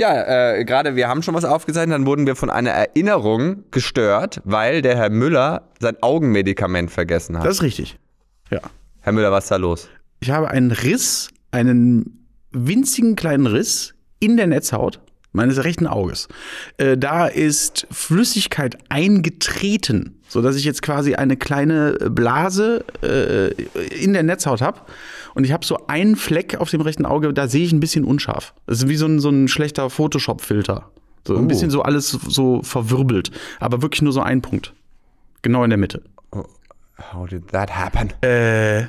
Ja, äh, gerade wir haben schon was aufgezeichnet, dann wurden wir von einer Erinnerung gestört, weil der Herr Müller sein Augenmedikament vergessen hat. Das ist richtig. Ja. Herr Müller, was ist da los? Ich habe einen Riss, einen winzigen kleinen Riss in der Netzhaut meines rechten Auges. Äh, da ist Flüssigkeit eingetreten, sodass ich jetzt quasi eine kleine Blase äh, in der Netzhaut habe. Und ich habe so einen Fleck auf dem rechten Auge, da sehe ich ein bisschen unscharf. Das ist wie so ein, so ein schlechter Photoshop-Filter. So ein Oh. bisschen so alles so verwirbelt. Aber wirklich nur so ein Punkt. Genau in der Mitte. How did that happen? Äh,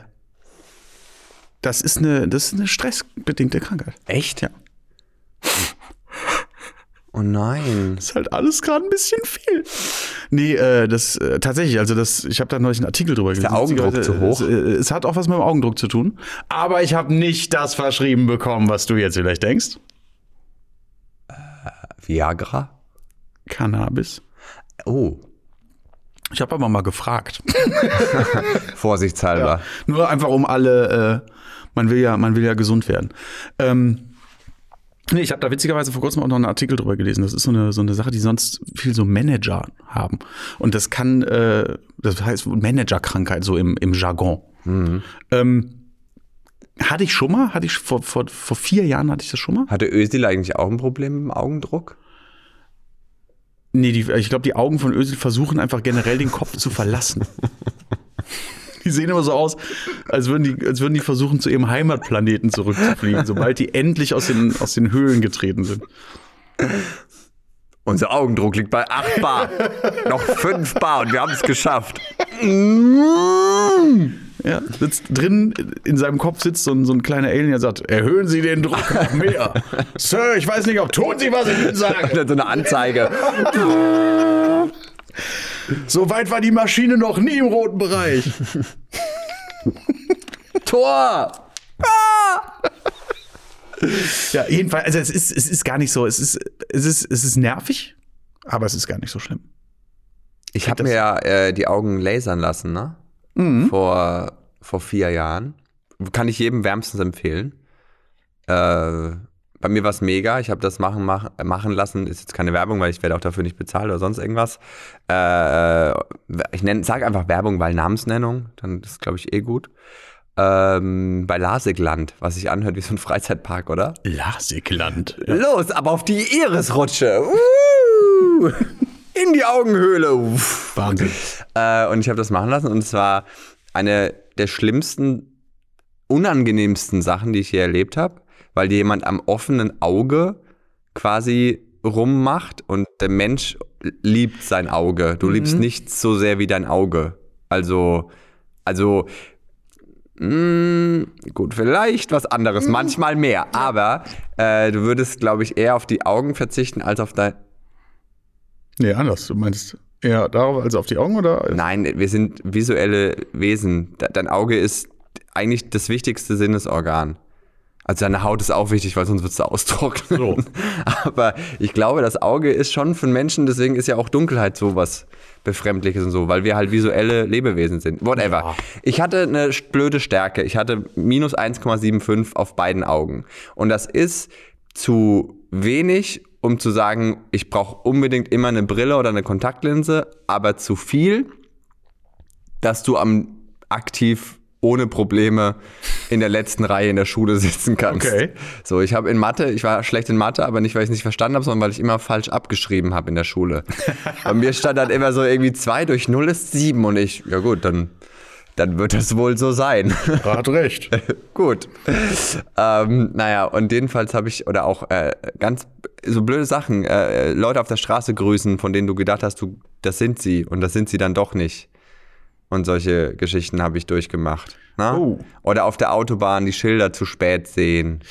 das ist eine, das ist eine stressbedingte Krankheit. Echt? Ja. Oh nein. ist halt alles gerade ein bisschen viel. Nee, äh, das äh, tatsächlich, also das, ich habe da neulich einen Artikel drüber gelesen. der Augendruck zu hoch? Es, äh, es hat auch was mit dem Augendruck zu tun. Aber ich habe nicht das verschrieben bekommen, was du jetzt vielleicht denkst. Viagra? Cannabis. Oh. Ich habe aber mal gefragt. Vorsichtshalber. Nur einfach um alle, äh, man will ja, man will ja gesund werden. Ähm, nee, ich habe da witzigerweise vor kurzem auch noch einen Artikel drüber gelesen. Das ist so eine, so eine Sache, die sonst viel so Manager haben. Und das kann, äh, das heißt Managerkrankheit, so im, im Jargon. Ähm, hatte ich schon mal, hatte ich vor, vor, vor vier Jahren hatte ich das schon mal? Hatte Özil eigentlich auch ein Problem mit dem Augendruck? Nee, die, ich glaube, die Augen von Özil versuchen einfach generell den Kopf zu verlassen. Die sehen immer so aus, als würden, die, als würden die versuchen, zu ihrem Heimatplaneten zurückzufliegen, sobald die endlich aus den, aus den Höhlen getreten sind. Unser Augendruck liegt bei 8 Bar. Noch 5 Bar und wir haben es geschafft. Ja, sitzt drin, in seinem Kopf sitzt so ein, so ein kleiner Alien, der sagt, erhöhen Sie den Druck noch mehr. Sir, ich weiß nicht, ob tun Sie, was ich Ihnen sage. Und dann so eine Anzeige. So weit war die Maschine noch nie im roten Bereich. Tor! Ja, jedenfalls, also es ist, es ist gar nicht so, es ist, es ist, es ist nervig, aber es ist gar nicht so schlimm. Ich habe mir ja äh, die Augen lasern lassen, ne? Vor, vor vier Jahren. Kann ich jedem wärmstens empfehlen. Äh, bei mir war es mega. Ich habe das machen, mach, machen lassen. Ist jetzt keine Werbung, weil ich werde auch dafür nicht bezahlt oder sonst irgendwas. Äh, ich sage einfach Werbung, weil Namensnennung. Dann ist, glaube ich, eh gut. Ähm, bei Lasigland, was sich anhört wie so ein Freizeitpark, oder? Lasigland. Ja. Los, aber auf die Irisrutsche. Uh, in die Augenhöhle. Uff. Wahnsinn. Äh, und ich habe das machen lassen und es war eine der schlimmsten, unangenehmsten Sachen, die ich je erlebt habe, weil dir jemand am offenen Auge quasi rummacht und der Mensch liebt sein Auge. Du liebst nichts so sehr wie dein Auge. Also, also, mh, gut, vielleicht was anderes, manchmal mehr, aber äh, du würdest, glaube ich, eher auf die Augen verzichten als auf dein. Nee, anders. Du meinst eher darauf als auf die Augen oder? Nein, wir sind visuelle Wesen. De- Dein Auge ist eigentlich das wichtigste Sinnesorgan. Also deine Haut ist auch wichtig, weil sonst würdest du austrocknen. So. Aber ich glaube, das Auge ist schon für Menschen, deswegen ist ja auch Dunkelheit sowas Befremdliches und so, weil wir halt visuelle Lebewesen sind. Whatever. Ja. Ich hatte eine blöde Stärke. Ich hatte minus 1,75 auf beiden Augen. Und das ist zu wenig, um zu sagen, ich brauche unbedingt immer eine Brille oder eine Kontaktlinse, aber zu viel, dass du am aktiv ohne Probleme in der letzten Reihe in der Schule sitzen kannst. Okay. So, ich habe in Mathe, ich war schlecht in Mathe, aber nicht, weil ich es nicht verstanden habe, sondern weil ich immer falsch abgeschrieben habe in der Schule. Bei mir stand dann immer so irgendwie 2 durch 0 ist 7 und ich, ja gut, dann, dann wird das wohl so sein. Hat recht. Gut. Ähm, naja, und jedenfalls habe ich, oder auch äh, ganz so blöde Sachen, äh, Leute auf der Straße grüßen, von denen du gedacht hast, du, das sind sie und das sind sie dann doch nicht. Und solche Geschichten habe ich durchgemacht. Ne? Oh. Oder auf der Autobahn die Schilder zu spät sehen.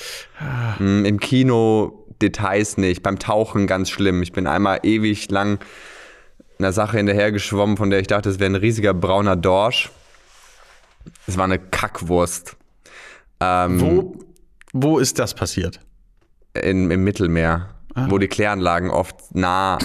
Mm, Im Kino Details nicht. Beim Tauchen ganz schlimm. Ich bin einmal ewig lang einer Sache hinterhergeschwommen, von der ich dachte, es wäre ein riesiger brauner Dorsch. Es war eine Kackwurst. Ähm, Wo, wo ist das passiert? in, im Mittelmeer, wo die Kläranlagen oft nah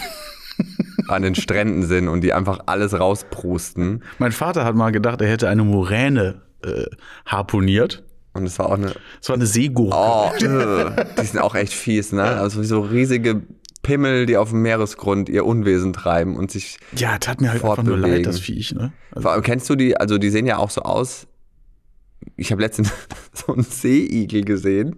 an den Stränden sind und die einfach alles rausprusten. Mein Vater hat mal gedacht, er hätte eine Moräne äh, harponiert. Und es war auch eine. Das war eine Seegurke. Oh, äh, die sind auch echt fies, ne? Also so riesige Pimmel, die auf dem Meeresgrund ihr Unwesen treiben und sich. Ja, tat mir halt einfach nur Fortbewegen. leid, das Viech, ne? Also, Vor allem, kennst du die? Also die sehen ja auch so aus. Ich habe letztens so einen Seeigel gesehen,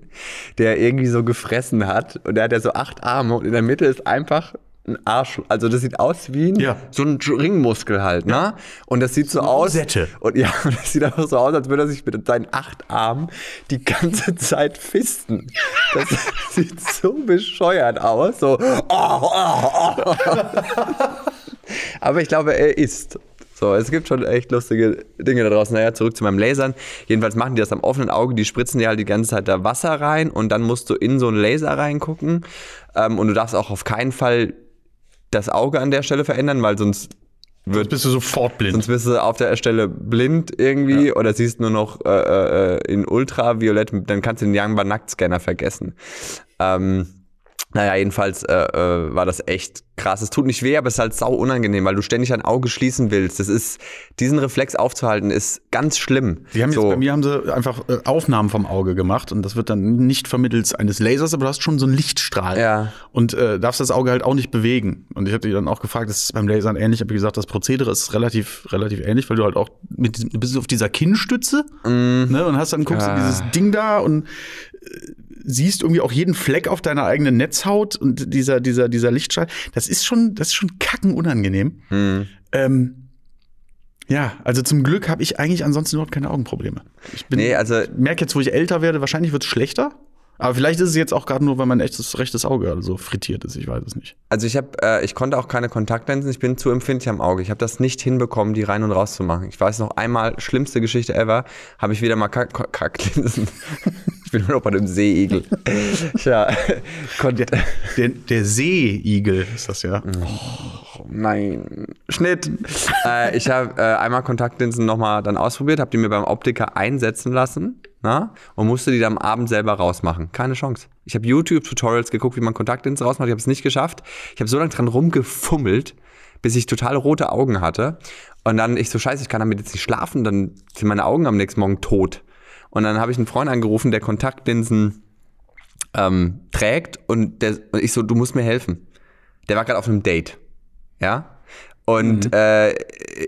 der irgendwie so gefressen hat und der hat ja so acht Arme und in der Mitte ist einfach ein Arsch. Also das sieht aus wie ein, Ja. so ein Ringmuskel halt, ne? Und das sieht so aus. Rosette. Und ja, das sieht einfach so aus, als würde er sich mit seinen acht Armen die ganze Zeit fisten. Das sieht so bescheuert aus. So. Oh, oh, oh. Aber ich glaube, er isst. So, es gibt schon echt lustige Dinge da draußen. Naja, zurück zu meinem Lasern. Jedenfalls machen die das am offenen Auge. Die spritzen dir halt die ganze Zeit da Wasser rein und dann musst du in so einen Laser reingucken. Ähm, und du darfst auch auf keinen Fall das Auge an der Stelle verändern, weil sonst wird bist du sofort blind. Sonst bist du auf der Stelle blind irgendwie oder siehst nur noch äh, äh, in Ultraviolett, dann kannst du den Yangba Nacktscanner vergessen. Ähm, naja, jedenfalls äh, äh, war das echt krass. Es tut nicht weh, aber es ist halt sau unangenehm, weil du ständig ein Auge schließen willst. Das ist, diesen Reflex aufzuhalten, ist ganz schlimm. Die haben jetzt, so, bei mir haben sie einfach äh, Aufnahmen vom Auge gemacht und das wird dann nicht vermittels eines Lasers, aber du hast schon so einen Lichtstrahl. Ja. Und äh, darfst das Auge halt auch nicht bewegen. Und ich habe die dann auch gefragt, das ist beim Lasern ähnlich. Ich habe gesagt, das Prozedere ist relativ, relativ ähnlich, weil du halt auch mit bist auf dieser Kinnstütze ne, und hast dann guckst du. Ja. dieses Ding da und siehst irgendwie auch jeden Fleck auf deiner eigenen Netzhaut und dieser, dieser, dieser Lichtstrahl. Das ist schon, das ist schon kacken unangenehm. Mhm. Ähm, ja, also zum Glück habe ich eigentlich ansonsten überhaupt keine Augenprobleme. Ich bin, Nee, also merke jetzt, wo ich älter werde, wahrscheinlich wird es schlechter. Aber vielleicht ist es jetzt auch gerade nur, weil mein echtes rechtes Auge so frittiert ist. Ich weiß es nicht. Also ich habe, äh, ich konnte auch keine Kontaktlinsen. Ich bin zu empfindlich am Auge. Ich habe das nicht hinbekommen, die rein und raus zu machen. Ich weiß noch einmal, schlimmste Geschichte ever, habe ich wieder mal Kack Kack- Kacklinsen. ich bin nur noch bei dem Seeigel. ja, konnte. Der, der Seeigel ist das ja. Nein. Schnitt. äh, ich habe äh, einmal Kontaktlinsen nochmal dann ausprobiert, habe die mir beim Optiker einsetzen lassen na, und musste die dann am Abend selber rausmachen. Keine Chance. Ich habe YouTube-Tutorials geguckt, wie man Kontaktlinsen rausmacht. Ich habe es nicht geschafft. Ich habe so lange dran rumgefummelt, bis ich total rote Augen hatte. Und dann ich so, scheiße, ich kann damit jetzt nicht schlafen, dann sind meine Augen am nächsten Morgen tot. Und dann habe ich einen Freund angerufen, der Kontaktlinsen ähm, trägt und, der, und ich so, du musst mir helfen. Der war gerade auf einem Date. Ja? Und äh,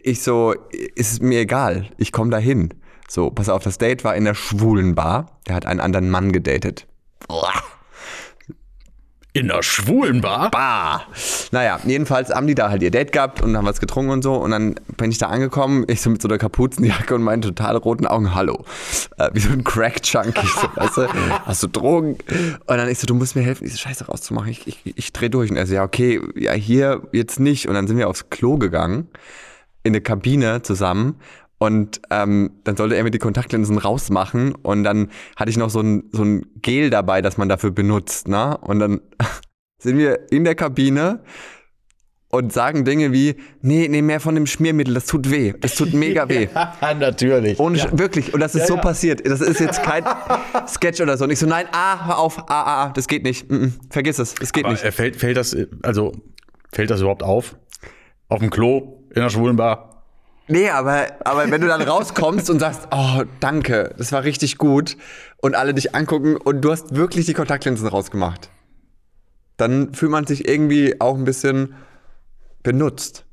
ich so, ist mir egal, ich komme da hin. So, pass auf, das Date war in der schwulen Bar. Der hat einen anderen Mann gedatet. In der schwulen Bar? Bah. Naja, jedenfalls haben die da halt ihr Date gehabt und haben was getrunken und so. Und dann bin ich da angekommen, ich so mit so einer Kapuzenjacke und meinen total roten Augen, hallo. Äh, wie so ein Crack-Junkie, so, weißt du, hast du Drogen? Und dann ich so, du musst mir helfen, diese Scheiße rauszumachen. Ich, ich, ich dreh durch. Und er so, ja, okay, ja, hier jetzt nicht. Und dann sind wir aufs Klo gegangen, in eine Kabine zusammen. Und ähm, dann sollte er mir die Kontaktlinsen rausmachen und dann hatte ich noch so ein, so ein Gel dabei, das man dafür benutzt. Ne? Und dann sind wir in der Kabine und sagen Dinge wie, nee, nee, mehr von dem Schmiermittel, das tut weh. Das tut mega weh. Ja, natürlich. Ohne Sch- wirklich. Und das ist Ja, so ja. passiert. Das ist jetzt kein Sketch oder so. Und ich so, nein, ah, hör auf, ah, ah, ah, das geht nicht. Mm, mm, vergiss es, das geht Aber, nicht. fällt, fällt das, äh, also, fällt das überhaupt auf? Auf dem Klo, in der schwulen Bar? Nee, aber, aber wenn du dann rauskommst und sagst, oh, danke, das war richtig gut und alle dich angucken und du hast wirklich die Kontaktlinsen rausgemacht, dann fühlt man sich irgendwie auch ein bisschen benutzt.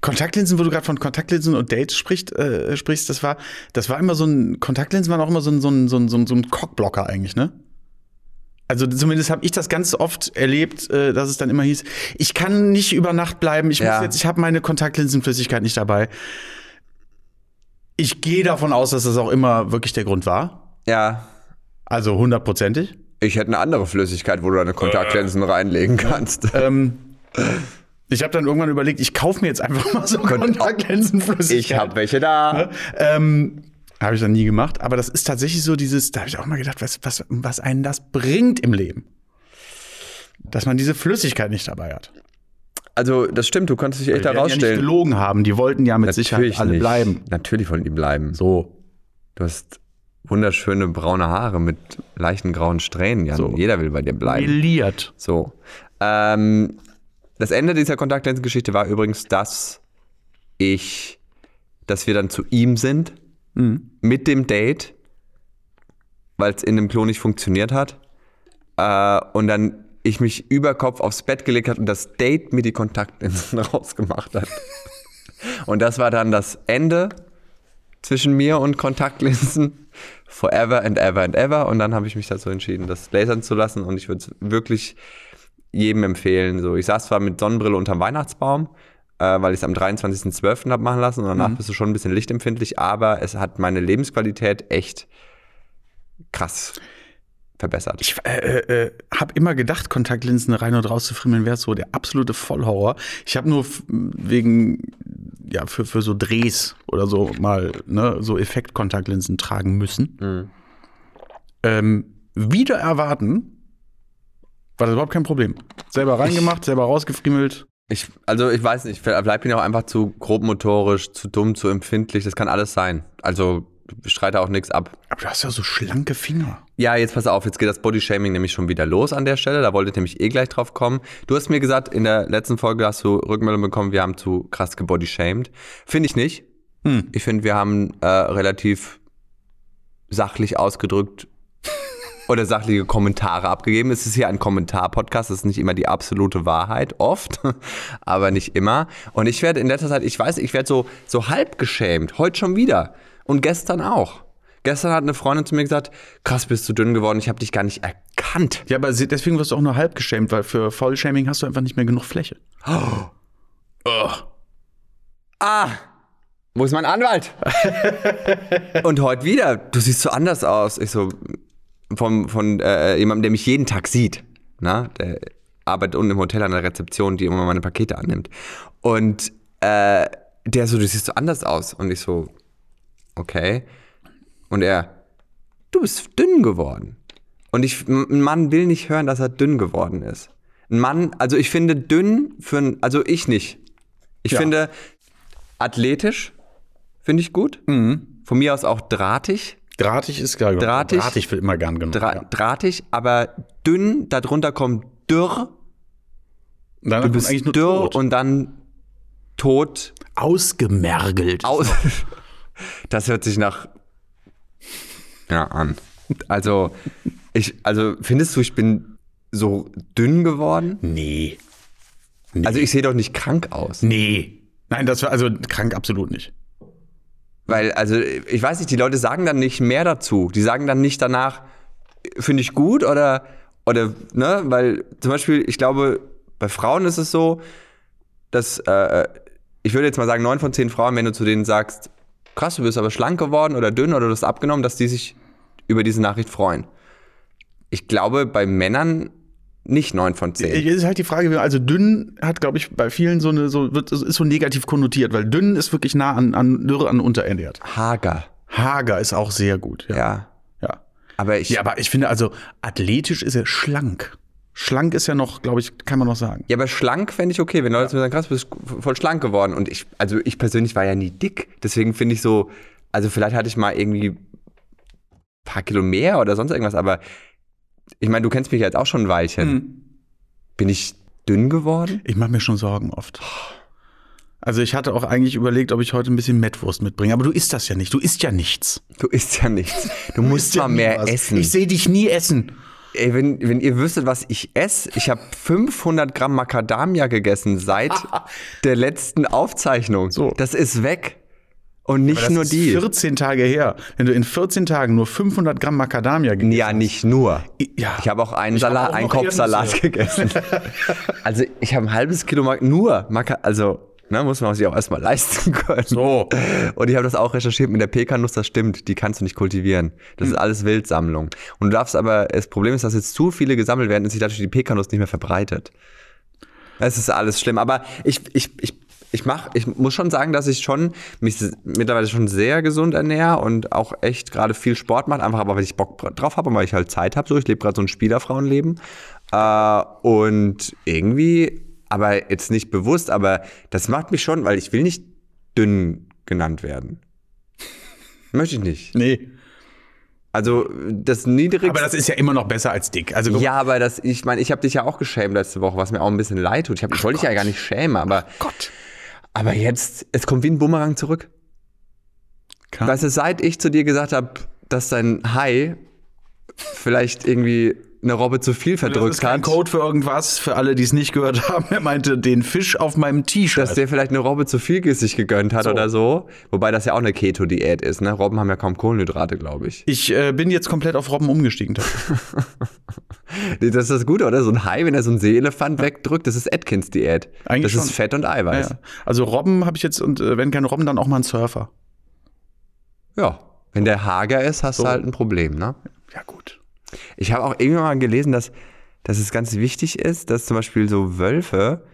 Kontaktlinsen, wo du gerade von Kontaktlinsen und Dates sprichst, äh, sprichst, das war, das war immer so ein, Kontaktlinsen waren auch immer so ein, so ein, so ein, so ein, so ein Cockblocker eigentlich, ne? Also zumindest habe ich das ganz oft erlebt, äh, dass es dann immer hieß, ich kann nicht über Nacht bleiben, ich Ja. muss jetzt, ich habe meine Kontaktlinsenflüssigkeit nicht dabei. Ich gehe davon aus, dass das auch immer wirklich der Grund war. Ja, Also hundertprozentig. ich hätte eine andere Flüssigkeit, wo du deine Kontaktlinsen reinlegen kannst. Ähm, ich habe dann irgendwann überlegt, ich kaufe mir jetzt einfach mal so Kontaktlinsenflüssigkeit. Ich habe welche da. Ähm, habe ich dann nie gemacht, aber das ist tatsächlich so dieses, da habe ich auch mal gedacht, was, was, was einen das bringt im Leben. Dass man diese Flüssigkeit nicht dabei hat. Also, das stimmt, du konntest dich echt Die da werden ja nicht rausstellen. gelogen haben, die wollten ja mit Sicherheit alle nicht. bleiben. Natürlich wollen die bleiben. So. Du hast wunderschöne braune Haare mit leichten grauen Strähnen, Jan. So. Jeder will bei dir bleiben. Miliert. So. Ähm, das Ende dieser Kontaktlinsengeschichte war übrigens, dass ich, dass wir dann zu ihm sind Mhm. mit dem Date weil es in dem Klo nicht funktioniert hat. Äh, und dann ich mich über Kopf aufs Bett gelegt hat und das Date mir die Kontaktlinsen rausgemacht hat. Und das war dann das Ende zwischen mir und Kontaktlinsen. Forever and ever and ever. Und dann habe ich mich dazu entschieden, das lasern zu lassen. Und ich würde es wirklich jedem empfehlen. So, ich saß zwar mit Sonnenbrille unterm Weihnachtsbaum, äh, weil ich es am 23.12. habe machen lassen und danach bist du schon ein bisschen lichtempfindlich, aber es hat meine Lebensqualität echt krass verbessert. Ich äh, äh, habe immer gedacht, Kontaktlinsen rein und raus zu friemeln wäre so der absolute Vollhorror. Ich habe nur wegen, ja, für, für so Drehs oder so mal, ne, so Effektkontaktlinsen tragen müssen. Ähm, wieder erwarten, war das überhaupt kein Problem. Selber reingemacht, selber rausgefriemelt. Ich, also ich weiß nicht, vielleicht bin ich auch einfach zu grobmotorisch, zu dumm, zu empfindlich, das kann alles sein. Also ich streite auch nichts ab. Aber du hast ja so schlanke Finger. Ja, jetzt pass auf, jetzt geht das Bodyshaming nämlich schon wieder los an der Stelle. Da wollte ich nämlich eh gleich drauf kommen. Du hast mir gesagt, in der letzten Folge hast du Rückmeldung bekommen, wir haben zu krass gebodyshamed. Finde ich nicht. Hm. Ich finde, wir haben äh, relativ sachlich ausgedrückt oder sachliche Kommentare abgegeben. Es ist hier ein Kommentar-Podcast, das ist nicht immer die absolute Wahrheit, oft, aber nicht immer. Und ich werde in letzter Zeit, ich weiß, ich werde so, so halb geschämt, heute schon wieder und gestern auch. Gestern hat eine Freundin zu mir gesagt, krass, bist du dünn geworden, ich habe dich gar nicht erkannt. Ja, aber deswegen wirst du auch nur halb geschämt, weil für Vollshaming hast du einfach nicht mehr genug Fläche. Ah, wo ist mein Anwalt? und heute wieder, du siehst so anders aus. Ich so, vom, von äh, jemandem, der mich jeden Tag sieht. Na? Der arbeitet unten im Hotel an der Rezeption, die immer meine Pakete annimmt. Und äh, der so, du siehst so anders aus. Und ich so, okay. Und er, du bist dünn geworden. Und ich, ein Mann will nicht hören, dass er dünn geworden ist. Ein Mann, also ich finde dünn für ein, also ich nicht. Ich Ja. finde athletisch, finde ich gut. Von mir aus auch drahtig. Drahtig ist geil. Drahtig? Drahtig wird immer gern genommen. Dra ja. Drahtig, aber dünn, darunter kommt dürr. Dann Du bist eigentlich nur dürr tot. und dann tot ausgemergelt. aus. Das hört sich nach ja an. Also ich, also findest du, ich bin so dünn geworden? Nee. nee. Also ich sehe doch nicht krank aus. nee. Nein, das war also krank absolut nicht. Weil, also, ich weiß nicht, die Leute sagen dann nicht mehr dazu. Die sagen dann nicht danach, finde ich gut oder, oder, ne, weil zum Beispiel, ich glaube, bei Frauen ist es so, dass, äh, ich würde jetzt mal sagen, neun von zehn Frauen, wenn du zu denen sagst, krass, du bist aber schlank geworden oder dünn oder du hast abgenommen, dass die sich über diese Nachricht freuen. Ich glaube, bei Männern nicht neun von zehn. Es ist halt die Frage, also dünn hat, glaube ich, bei vielen so eine, so, wird, ist so negativ konnotiert, weil dünn ist wirklich nah an, an Dürre, an unterernährt. Hager, Hager ist auch sehr gut. Ja. ja. Ja, Aber ich, ja aber ich finde also, athletisch ist er schlank. Schlank ist ja noch, glaube ich, kann man noch sagen. Ja, aber schlank fände ich okay, wenn Leute mir sagen, krass, du bist voll schlank geworden. Und ich, also ich persönlich war ja nie dick. Deswegen finde ich so, also vielleicht hatte ich mal irgendwie ein paar Kilo mehr oder sonst irgendwas, aber ich meine, du kennst mich jetzt auch schon ein Weilchen. Bin ich dünn geworden? Ich mache mir schon Sorgen oft. Also ich hatte auch eigentlich überlegt, ob ich heute ein bisschen Mettwurst mitbringe, aber du isst das ja nicht. Du isst ja nichts. Du isst ja nichts. Du musst ja mal mehr was. essen. Ich sehe dich nie essen. Ey, wenn, wenn ihr wüsstet, was ich esse, ich habe 500 Gramm Macadamia gegessen seit der letzten Aufzeichnung. So. Das ist weg. Und nicht Das nur ist die. 14 Tage her. Wenn du in 14 Tagen nur 500 Gramm Macadamia gegessen Ja, nicht nur. Ja. Ich habe auch einen Ich Salat, auch einen noch Kopf Salat Erdnüsse. gegessen. also ich habe ein halbes Kilo Mac nur Maca also ne, muss man sich auch erstmal leisten können. So. Und ich habe das auch recherchiert mit der Pekanuss, das stimmt, die kannst du nicht kultivieren. Das Hm. ist alles Wildsammlung. Und du darfst aber, das Problem ist, dass jetzt zu viele gesammelt werden und sich dadurch die Pekanuss nicht mehr verbreitet. Es ist alles schlimm. Aber ich, ich, ich, ich mach, ich muss schon sagen, dass ich schon mich mittlerweile schon sehr gesund ernähre und auch echt gerade viel Sport mache, einfach aber weil ich Bock drauf habe und weil ich halt Zeit habe. So, ich lebe gerade so ein Spielerfrauenleben. Äh, und irgendwie, aber jetzt nicht bewusst, aber das macht mich schon, weil ich will nicht dünn genannt werden. Möchte ich nicht. Nee. Also das niedrigste. Aber das ist ja immer noch besser als dick. Also Ja, aber das, ich meine, ich habe dich ja auch geschämt letzte Woche, was mir auch ein bisschen leid tut. Ich, hab, ich wollte dich ja gar nicht schämen, aber, Gott. Aber jetzt, es kommt wie ein Bumerang zurück. Weißt du, seit ich zu dir gesagt habe, dass dein Hai vielleicht irgendwie eine Robbe zu viel Das verdrückt ist kein hat. Code für irgendwas, für alle, die es nicht gehört haben. Er meinte den Fisch auf meinem Dass T-Shirt. der vielleicht eine Robbe zu viel sich gegönnt hat So. oder so. Wobei das ja auch eine Keto-Diät ist, ne? Robben haben ja kaum Kohlenhydrate, glaube ich. Ich äh, bin jetzt komplett auf Robben umgestiegen. Das ist das Gute, oder? So ein Hai, wenn er so einen Seeelefant wegdrückt, das ist Atkins-Diät. Eigentlich Das ist schon. Fett und Eiweiß. Ja. Also Robben habe ich jetzt, und äh, wenn keine Robben, dann auch mal einen Surfer. Ja. Wenn der hager ist, hast So. du halt ein Problem, ne? Ja, gut. Ich habe auch irgendwann mal gelesen, dass, dass es ganz wichtig ist, dass zum Beispiel so Wölfe,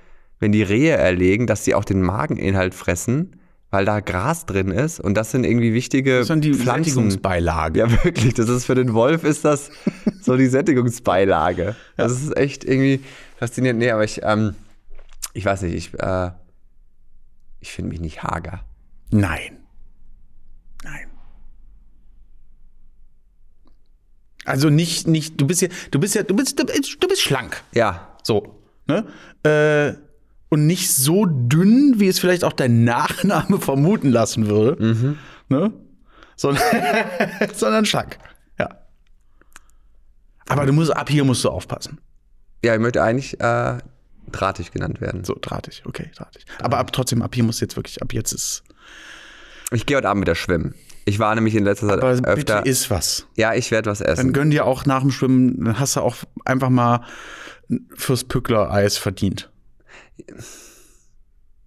wenn die Rehe erlegen, dass sie auch den Mageninhalt fressen, weil da Gras drin ist. Und das sind irgendwie wichtige Das dann die Pflanzen. Sättigungsbeilage. Ja, wirklich. Das ist für den Wolf ist das so die Sättigungsbeilage. Das ist echt irgendwie faszinierend. Nee, aber ich, ähm, ich weiß nicht, ich, äh, ich finde mich nicht hager. Nein. Nein. Also nicht, nicht, du bist ja, du bist ja, du bist, du bist, du bist schlank. Ja. So. Ne? Äh, und nicht so dünn, wie es vielleicht auch dein Nachname vermuten lassen würde. Ne? Sondern, sondern schlank. Ja. Aber du musst, ab hier musst du aufpassen. Ja, ich möchte eigentlich äh, drahtig genannt werden. So, drahtig, okay, drahtig. Aber ab, trotzdem, ab hier muss jetzt wirklich, ab jetzt ist. Ich gehe heute Abend wieder schwimmen. Ich war nämlich in letzter Zeit Aber bitte öfter. isst was. ja, ich werde was Dann essen. gönn dir auch nach dem Schwimmen, dann hast du auch einfach mal fürs Pückler-Eis verdient.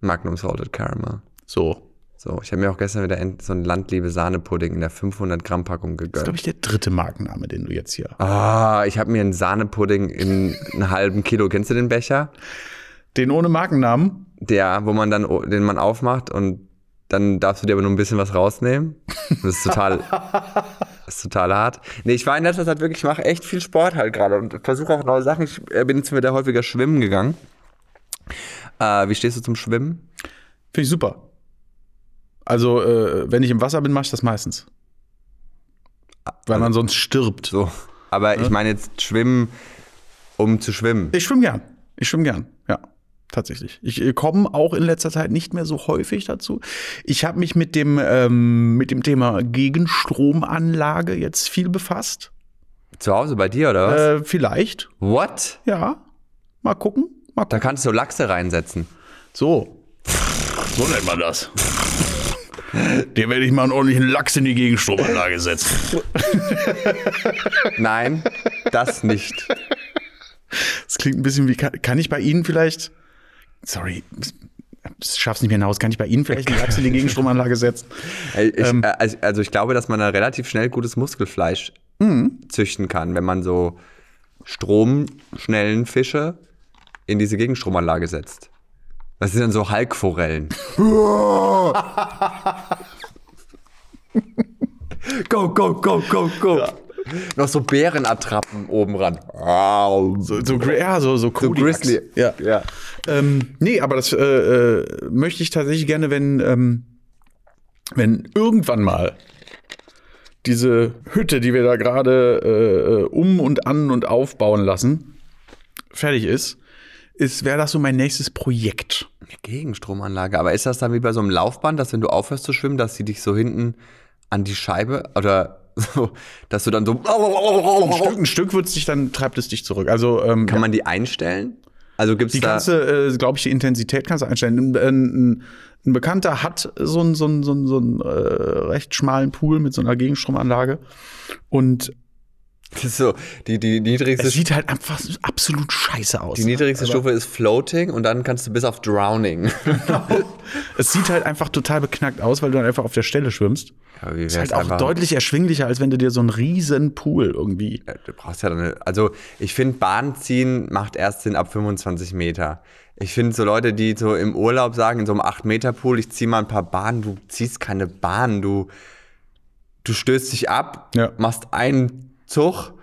Magnum Salted Caramel. So. So, ich habe mir auch gestern wieder so einen Landliebe Sahnepudding in der 500 Gramm Packung Das ist, gegönnt. glaube ich, der dritte Markenname, den du jetzt hier. Ah, ich habe mir einen Sahnepudding in einem halben Kilo. Kennst du den Becher? Den ohne Markennamen? Der, wo man dann, den man aufmacht und dann darfst du dir aber nur ein bisschen was rausnehmen. Das ist total, das ist total hart. Nee, ich war in letzter Zeit wirklich, ich mache echt viel Sport halt gerade und versuche auch neue Sachen. Ich äh, bin jetzt wieder häufiger schwimmen gegangen. Äh, wie stehst du zum Schwimmen? Finde ich super. Also, äh, wenn ich im Wasser bin, mache ich das meistens. Weil man sonst stirbt. So. Aber ich meine jetzt Schwimmen, um zu schwimmen. Ich schwimme gern. Ich schwimme gern. Tatsächlich. Ich äh, komme auch in letzter Zeit nicht mehr so häufig dazu. Ich habe mich mit dem, ähm, mit dem Thema Gegenstromanlage jetzt viel befasst. Zu Hause bei dir oder was? Äh, vielleicht. What? Ja. Mal gucken. Mal Da gucken. kannst du Lachse reinsetzen. So. So nennt man das. Dir werde ich mal einen ordentlichen Lachs in die Gegenstromanlage setzen. Nein, das nicht. Das klingt ein bisschen wie, kann, kann ich bei Ihnen vielleicht, sorry, ich schaff's nicht mehr hinaus, kann ich bei Ihnen vielleicht einen Lachs in die Gegenstromanlage setzen? Ich, Ähm. äh, also, ich glaube, dass man da relativ schnell gutes Muskelfleisch Mhm. züchten kann, wenn man so stromschnellen Fische in diese Gegenstromanlage setzt. Das sind dann so Halkforellen. go, go, go, go, go. Noch so Bärenattrappen oben ran. So, so, ja, so, so, So. Grizzly. Ja. ja. Ähm, nee, aber das äh, äh, möchte ich tatsächlich gerne, wenn, ähm, wenn irgendwann mal diese Hütte, die wir da gerade äh, äh, um und an und aufbauen lassen, fertig ist, ist wäre das so mein nächstes Projekt. Gegenstromanlage. Aber ist das dann wie bei so einem Laufband, dass wenn du aufhörst zu schwimmen, dass sie dich so hinten an die Scheibe oder so, dass du dann so. Ein Stück, ein Stück wird's dich dann, treibt es dich zurück. Also ähm, Kann man die einstellen? Also gibt es Die da. kannst du, äh, glaube ich, die Intensität kannst du einstellen. Ein, ein, ein Bekannter hat so einen so einen- so einen- so einen, äh, recht schmalen Pool mit so einer Gegenstromanlage. Und so, die, die niedrigste, es sieht halt einfach so absolut scheiße aus. die niedrigste Stufe ist Floating und dann kannst du bis auf Drowning. Es sieht halt einfach total beknackt aus, weil du dann einfach auf der Stelle schwimmst. Ja, wie Ist halt auch deutlich erschwinglicher, als wenn du dir so einen riesen Pool irgendwie. Ja, Du brauchst ja dann also ich finde, Bahn ziehen macht erst Sinn ab 25 Meter. Ich finde so Leute, die so im Urlaub sagen, in so einem 8-Meter-Pool, ich ziehe mal ein paar Bahnen, du ziehst keine Bahn, du, du stößt dich ab, Ja. machst einen Zug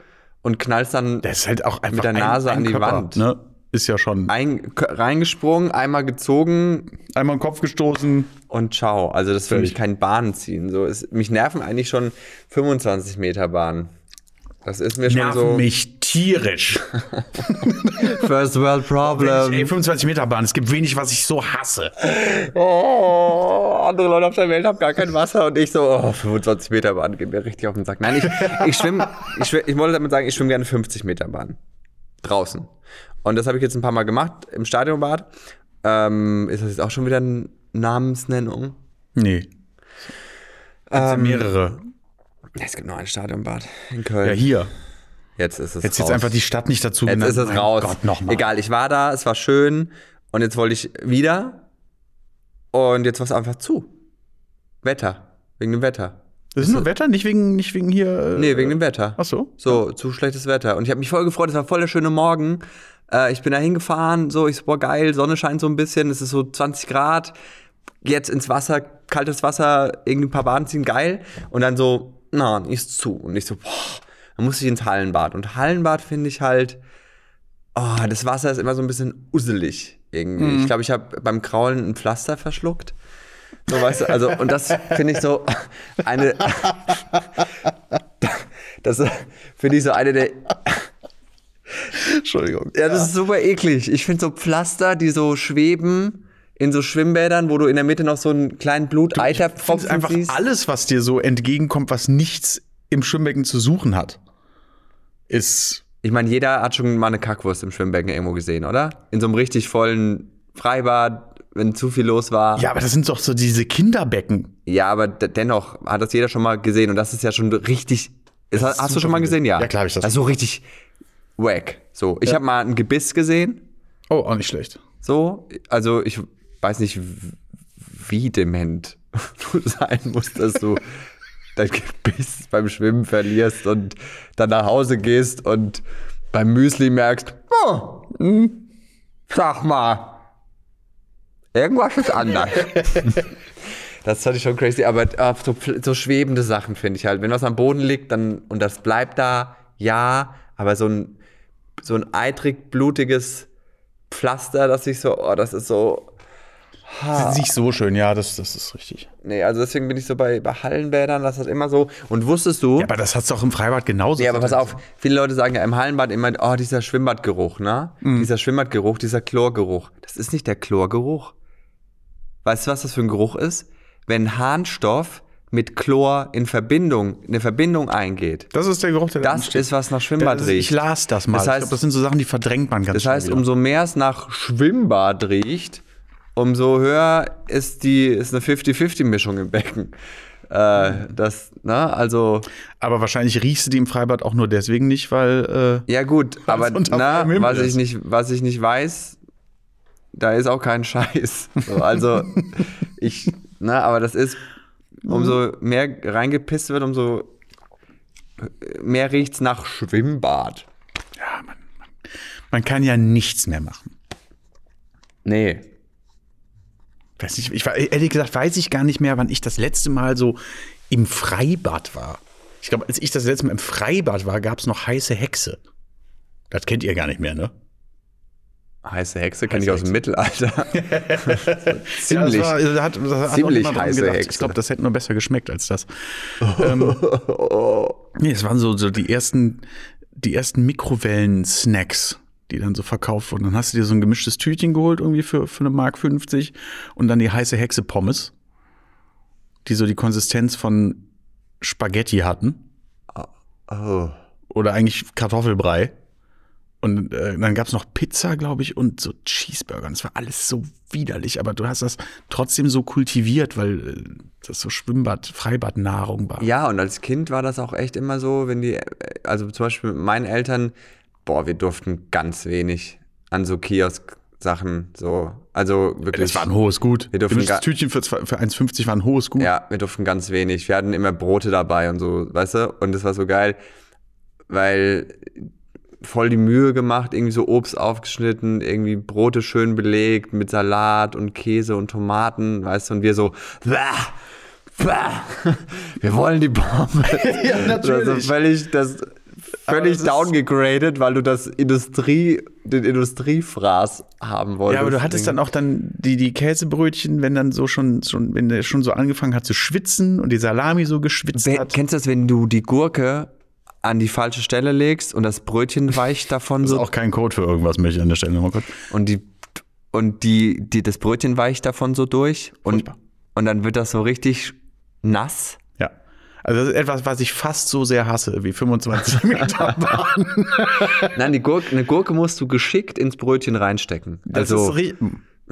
und knallst dann Das ist halt auch einfach der Nase an die Wand. Ne? Ist ja schon ein, reingesprungen, einmal gezogen einmal im Kopf gestoßen. und ciao. Also das ist für mich kein Bahnziehen. So ist, mich nerven eigentlich schon 25 Meter Bahnen. Das ist mir schon Nerven so mich tierisch. First World Problem. Ey, 25 Meter Bahn. Es gibt wenig, was ich so hasse. Oh, andere Leute auf der Welt haben gar kein Wasser und ich so, oh, 25 Meter Bahn geht mir richtig auf den Sack. Nein, ich, ich schwimme, ich, schwimm, ich wollte damit sagen, ich schwimme gerne 50 Meter Bahn. Draußen. Und das habe ich jetzt ein paar Mal gemacht im Stadionbad. Ähm, ist das jetzt auch schon wieder eine Namensnennung? Nee. Ähm, mehrere. Es gibt nur ein Stadionbad in Köln. Ja, hier. Jetzt ist es Jetzt raus. jetzt einfach die Stadt nicht dazu Jetzt genannt. ist es Mein raus. Gott, nochmal. Egal, ich war da, es war schön und jetzt wollte ich wieder und jetzt war es einfach zu. Wetter. Wegen dem Wetter. Das ist nur Wetter, nicht wegen, nicht wegen hier. Äh, Nee, wegen dem Wetter. Ach so. So, zu schlechtes Wetter. Und ich habe mich voll gefreut, es war voll der schöne Morgen. Äh, ich bin da hingefahren, so, ich so, boah, geil, Sonne scheint so ein bisschen, es ist so 20 Grad. Jetzt ins Wasser, kaltes Wasser, irgendwie ein paar Baden ziehen, geil. Und dann so, na, ist zu. Und ich so, boah, dann muss ich ins Hallenbad. Und Hallenbad finde ich halt, oh, das Wasser ist immer so ein bisschen usselig irgendwie. Ich glaube, ich habe beim Kraulen ein Pflaster verschluckt. So, weißt du, also, und das finde ich so eine, das finde ich so eine der, Entschuldigung. ja, das ist super eklig. Ich finde so Pflaster, die so schweben in so Schwimmbädern, wo du in der Mitte noch so einen kleinen Blut-Eiterpfropfen ist einfach siehst. alles, was dir so entgegenkommt, was nichts im Schwimmbecken zu suchen hat, ist. Ich meine, jeder hat schon mal eine Kackwurst im Schwimmbecken irgendwo gesehen, oder? In so einem richtig vollen Freibad, wenn zu viel los war. Ja, aber das sind doch so diese Kinderbecken. Ja, aber dennoch hat das jeder schon mal gesehen und das ist ja schon richtig. Ist, hast du schon mal gesehen? Ja. Ja, klar hab ich das Also so richtig wack. So, ich habe mal ein Gebiss gesehen. Oh, auch nicht schlecht. So, also ich weiß nicht, wie dement du sein musst, dass du dein Gebiss beim Schwimmen verlierst und dann nach Hause gehst und beim Müsli merkst, oh, hm, sag mal, irgendwas ist anders. Das fand ich schon crazy, aber äh, so, so schwebende Sachen finde ich halt. Wenn was am Boden liegt dann, und das bleibt da, ja, aber so ein, so ein eitrig blutiges Pflaster, das sich so, oh, das ist so, Das ist nicht so schön, ja, das, das ist richtig. nee, also deswegen bin ich so bei, bei Hallenbädern, das ist immer so. Und wusstest du, Ja, aber das hat's doch im Freibad genauso. ja, aber pass auf, viele Leute sagen ja im Hallenbad immer, oh, dieser Schwimmbadgeruch, ne? Dieser Schwimmbadgeruch, dieser Chlorgeruch. Das ist nicht der Chlorgeruch. Weißt du, was das für ein Geruch ist? Wenn Harnstoff mit Chlor in Verbindung, in eine Verbindung eingeht. Das ist der Geruch, der da Das entsteht. ist, was nach Schwimmbad ist- riecht. Ich las das mal. Das ich heißt- glaube, das sind so Sachen, die verdrängt man ganz Das heißt, umso mehr es nach Schwimmbad riecht, umso höher ist die ist eine 50-50-Mischung im Becken. Äh, das, ne, also, Aber wahrscheinlich riechst du die im Freibad auch nur deswegen nicht, weil. Äh, ja gut, aber na, was ich nicht, was ich nicht weiß, da ist auch kein Scheiß. So, also, ich, na, aber das ist, umso mehr reingepisst wird, umso mehr riecht's nach Schwimmbad. ja, man, man, man kann ja nichts mehr machen. Nee. Weiß nicht, ich, ehrlich gesagt weiß ich gar nicht mehr, wann ich das letzte Mal so im Freibad war. Ich glaube, als ich das letzte Mal im Freibad war, gab es noch heiße Hexe. Das kennt ihr gar nicht mehr, ne? Heiße Hexe kenne ich aus dem Mittelalter. Ziemlich. Ja, das war, das hat, das ziemlich heiße. Hexe. Ich glaube, das hätte nur besser geschmeckt als das. ähm, nee, es waren so, so die ersten, die ersten Mikrowellen-Snacks, die dann so verkauft wurden. Dann hast du dir so ein gemischtes Tütchen geholt, irgendwie für, für eine Mark 50 und dann die heiße Hexe Pommes, die so die Konsistenz von Spaghetti hatten. Oh. Oder eigentlich Kartoffelbrei. Und äh, dann gab's noch Pizza, glaube ich, und so Cheeseburger. Und es war alles so widerlich, aber du hast das trotzdem so kultiviert, weil äh, das so Schwimmbad, Freibadnahrung war. Ja, und als Kind war das auch echt immer so, wenn die, also zum Beispiel mit meinen Eltern, boah, wir durften ganz wenig an so Kiosk-Sachen, so, also wirklich. Das war ein hohes Gut. Wir dürfen das Tütchen für, zwei- für 1,50 war ein hohes Gut. Ja, wir durften ganz wenig. Wir hatten immer Brote dabei und so, weißt du? Und das war so geil, weil voll die Mühe gemacht, irgendwie so Obst aufgeschnitten, irgendwie Brote schön belegt mit Salat und Käse und Tomaten, weißt du? Und wir so, "Bäh, bäh, wir wollen die Pommes. Ja, natürlich. Also völlig, das, völlig downgegradet, weil du das Industrie, den Industriefraß haben wolltest. Ja, aber du hattest dann auch dann die, die Käsebrötchen, wenn dann so schon, schon, wenn der schon so angefangen hat zu schwitzen und die Salami so geschwitzt Wer- hat. Kennst du das, wenn du die Gurke an die falsche Stelle legst und das Brötchen weicht davon Das ist so auch kein Code für irgendwas, möchte ich an der Stelle nochmal kurz. und die und die, die das Brötchen weicht davon so durch und Furchtbar. und dann wird das so richtig nass. Also das ist etwas, was ich fast so sehr hasse wie 25 Meter Bahn. Nein, die Gurke, eine Gurke musst du geschickt ins Brötchen reinstecken. Das also, ist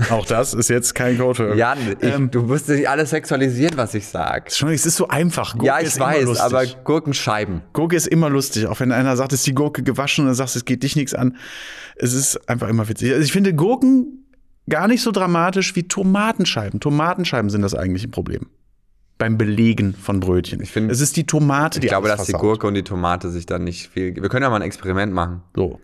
auch das ist jetzt kein Code. Jan, ich, Ähm, du musst nicht alles sexualisieren, was ich sag. Schon, es ist so einfach. Gurke Ja, ich weiß, aber Gurkenscheiben. Gurke ist immer lustig, auch wenn einer sagt, ist die Gurke gewaschen und dann sagst, es geht dich nichts an. Es ist einfach immer witzig. Also ich finde Gurken gar nicht so dramatisch wie Tomatenscheiben. Tomatenscheiben sind das eigentliche Problem. Beim Belegen von Brötchen. Ich finde- es ist die Tomate, die Ich glaube, dass die versaut. Gurke und die Tomate sich dann nicht viel. Wir können ja mal ein Experiment machen. So.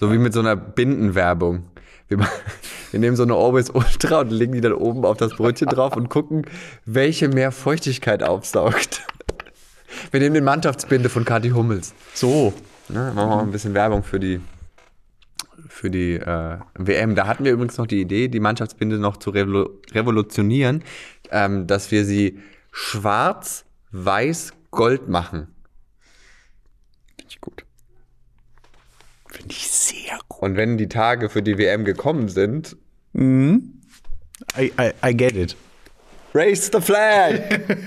So wie mit so einer Bindenwerbung. Wir, wir nehmen so eine Orbis Ultra und legen die dann oben auf das Brötchen drauf und gucken, welche mehr Feuchtigkeit aufsaugt. Wir nehmen den Mannschaftsbinde von Kathi Hummels. So. Ne, machen wir mal ein bisschen Werbung für die, für die äh, WM. Da hatten wir übrigens noch die Idee, die Mannschaftsbinde noch zu revolu revolutionieren, ähm, dass wir sie schwarz, weiß, gold machen. Finde ich gut. Finde ich sehr gut. Und wenn die Tage für die WM gekommen sind, I, I, I get it. raise the flag!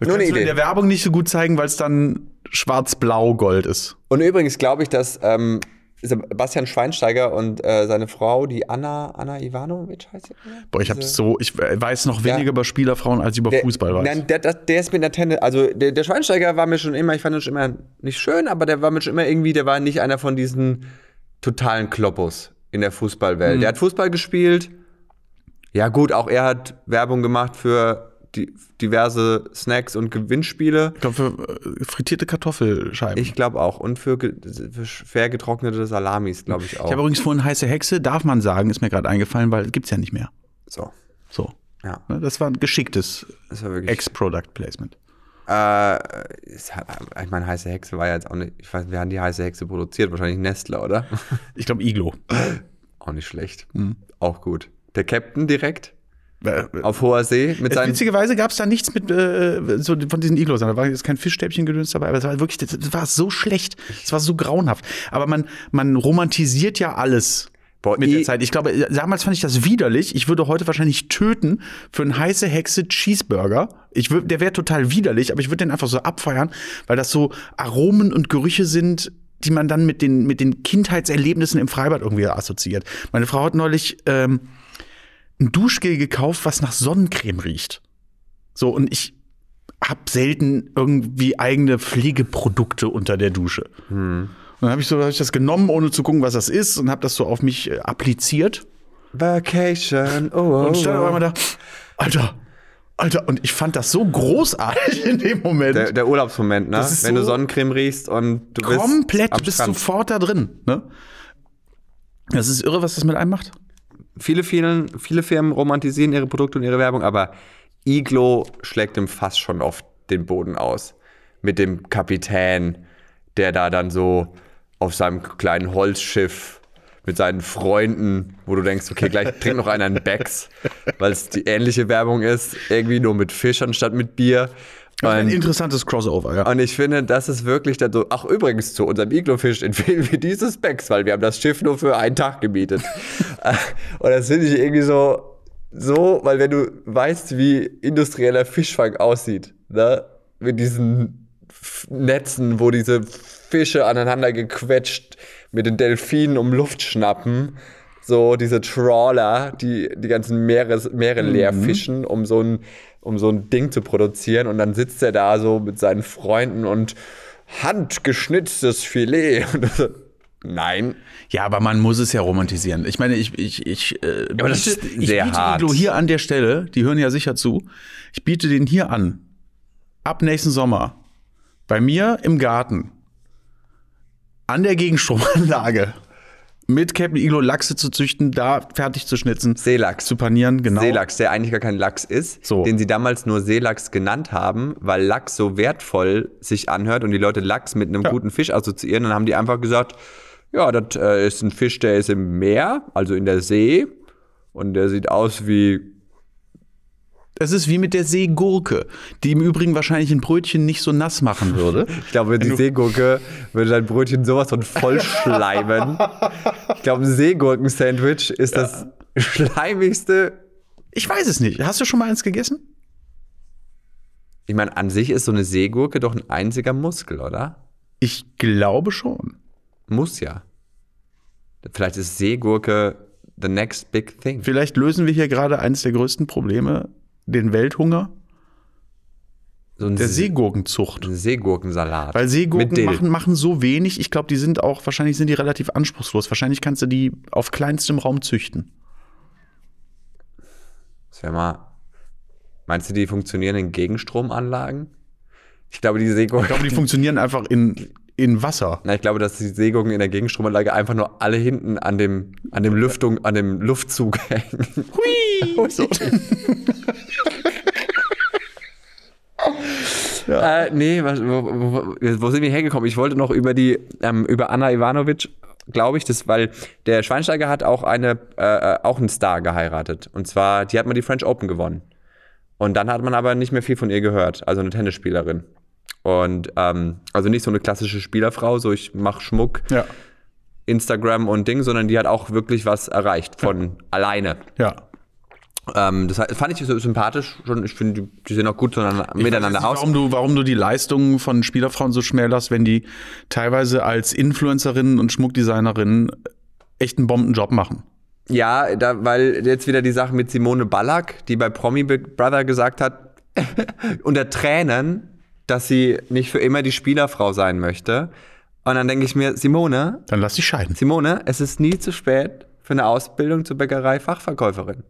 Das Nur kannst du in der Werbung nicht so gut zeigen, weil es dann schwarz-blau-gold ist. Und übrigens glaube ich, dass ähm, Sebastian Schweinsteiger und äh, seine Frau, die Anna, Anna Ivanovic heißt sie? Boah, ich habe so, ich weiß noch weniger über Spielerfrauen als ich über Der- Fußball weiß. Nein, der, der, der ist mit der Tennis, also der, der Schweinsteiger war mir schon immer, ich fand ihn schon immer nicht schön, aber der war mir schon immer irgendwie, der war nicht einer von diesen totalen Kloppos in der Fußballwelt. Mhm. Der hat Fußball gespielt. Ja, gut, auch er hat Werbung gemacht für die, diverse Snacks und Gewinnspiele. Ich glaube, für äh, frittierte Kartoffelscheiben. Ich glaube auch. Und für, für fair getrocknete Salamis, glaube ich auch. Ich habe übrigens vorhin heiße Hexe, darf man sagen, ist mir gerade eingefallen, weil gibt's ja nicht mehr. so, So. ja, Ne, Das war ein geschicktes das war wirklich. Ex-Product Placement. Äh, es hat- ich meine, heiße Hexe war ja jetzt auch nicht. Ich weiß, wer hat die heiße Hexe produziert? Wahrscheinlich Nestle, oder? Ich glaube, Iglo. auch nicht schlecht. Mhm. Auch gut. Der Captain direkt Äh, auf hoher See mit seinen. Witzigerweise gab es da nichts mit äh, so von diesen Iglos. Da war jetzt kein Fischstäbchen gedöns dabei, aber es war wirklich, das war so schlecht. Es war so grauenhaft. Aber man, man romantisiert ja alles. Boah, mit der i- Zeit. Ich glaube, damals fand ich das widerlich. Ich würde heute wahrscheinlich töten für einen heiße Hexe Cheeseburger. Ich würd, der wäre total widerlich, aber ich würde den einfach so abfeiern, weil das so Aromen und Gerüche sind, die man dann mit den, mit den Kindheitserlebnissen im Freibad irgendwie assoziiert. Meine Frau hat neulich ähm, ein Duschgel gekauft, was nach Sonnencreme riecht. So, und ich habe selten irgendwie eigene Pflegeprodukte unter der Dusche. Und dann habe ich, so, hab ich das genommen, ohne zu gucken, was das ist, und habe das so auf mich äh, appliziert. Vacation. Oh, oh, Und stand auf oh. einmal da, Alter, Alter, und ich fand das so großartig in dem Moment. Der, der Urlaubsmoment, ne? Wenn du so Sonnencreme riechst und du bist. Komplett, am du bist sofort da drin. Ne? Das ist irre, was das mit einem macht. Viele, vielen, viele Firmen romantisieren ihre Produkte und ihre Werbung, aber Iglo schlägt im Fass schon oft den Boden aus. Mit dem Kapitän, der da dann so auf seinem kleinen Holzschiff mit seinen Freunden, wo du denkst, okay, gleich trinkt noch einer einen Becks, weil es die ähnliche Werbung ist, irgendwie nur mit Fisch anstatt mit Bier. Ein Und, interessantes Crossover, ja. und ich finde, das ist wirklich dann so. Ach, übrigens, zu unserem Iglo-Fisch empfehlen wir dieses Becks, weil wir haben das Schiff nur für einen Tag gemietet. Und das finde ich irgendwie so, so, weil wenn du weißt, wie industrieller Fischfang aussieht, ne? Mit diesen Netzen, wo diese Fische aneinander gequetscht mit den Delfinen um Luft schnappen. So diese Trawler, die die ganzen Meeres, Meere leer fischen, um so, ein, um so ein Ding zu produzieren. Und dann sitzt er da so mit seinen Freunden und handgeschnitztes Filet. Nein. Ja, aber man muss es ja romantisieren. Ich meine, ich, ich, ich, äh, aber das biete, ist ich sehr biete hart. Iglo hier an der Stelle, die hören ja sicher zu, ich biete den hier an. Ab nächsten Sommer. Bei mir im Garten. An der Gegenstromanlage. Mit Captain Iglo Lachse zu züchten, da fertig zu schnitzen. Seelachs. Zu panieren, genau. Seelachs, der eigentlich gar kein Lachs ist, So. den sie damals nur Seelachs genannt haben, weil Lachs so wertvoll sich anhört und die Leute Lachs mit einem Ja. guten Fisch assoziieren. Dann haben die einfach gesagt, ja, das äh, ist ein Fisch, der ist im Meer, also in der See und der sieht aus wie Es ist wie mit der Seegurke, die im Übrigen wahrscheinlich ein Brötchen nicht so nass machen würde. Ich glaube, die Seegurke würde dein Brötchen sowas von voll schleimen. ich glaube, ein Seegurken-Sandwich ist das schleimigste Ich weiß es nicht. Hast du schon mal eins gegessen? Ich meine, an sich ist so eine Seegurke doch ein einziger Muskel, oder? Ich glaube schon. Muss ja. Vielleicht ist Seegurke the next big thing. Vielleicht lösen wir hier gerade eines der größten Probleme, den Welthunger So der See Seegurkenzucht. Seegurkensalat. Weil Seegurken machen, machen so wenig. Ich glaube, die sind auch, wahrscheinlich sind die relativ anspruchslos. Wahrscheinlich kannst du die auf kleinstem Raum züchten. Das wäre mal. Meinst du, die funktionieren in Gegenstromanlagen? Ich glaube, die Ich Seegurken. glaube, die funktionieren einfach in, in Wasser. Na, ich glaube, dass die Seegurken in der Gegenstromanlage einfach nur alle hinten an dem, an dem Lüftung, an dem Luftzug hängen. Hui! So. Äh, nee, was, wo, wo, wo sind wir hergekommen? Ich wollte noch über die, ähm, über Anna Ivanovic, glaube ich, das, weil der Schweinsteiger hat auch eine, äh, äh, auch einen Star geheiratet. Und zwar, die hat mal die French Open gewonnen. Und dann hat man aber nicht mehr viel von ihr gehört. Also eine Tennisspielerin. Und ähm, also nicht so eine klassische Spielerfrau, so ich mache Schmuck, Ja. Instagram und Ding, sondern die hat auch wirklich was erreicht von alleine. Ja. Ähm, das fand ich so sympathisch. Schon, ich finde, die, die sehen auch gut miteinander nicht, aus. Warum du, warum du die Leistungen von Spielerfrauen so schmälerst, wenn die teilweise als Influencerinnen und Schmuckdesignerinnen echt einen Bombenjob machen. Ja, da, weil jetzt wieder die Sache mit Simone Ballack, die bei Promi Big Brother gesagt hat, unter Tränen, dass sie nicht für immer die Spielerfrau sein möchte. Und dann denke ich mir, Simone, Dann lass dich scheiden. Simone, es ist nie zu spät für eine Ausbildung zur Bäckerei-Fachverkäuferin.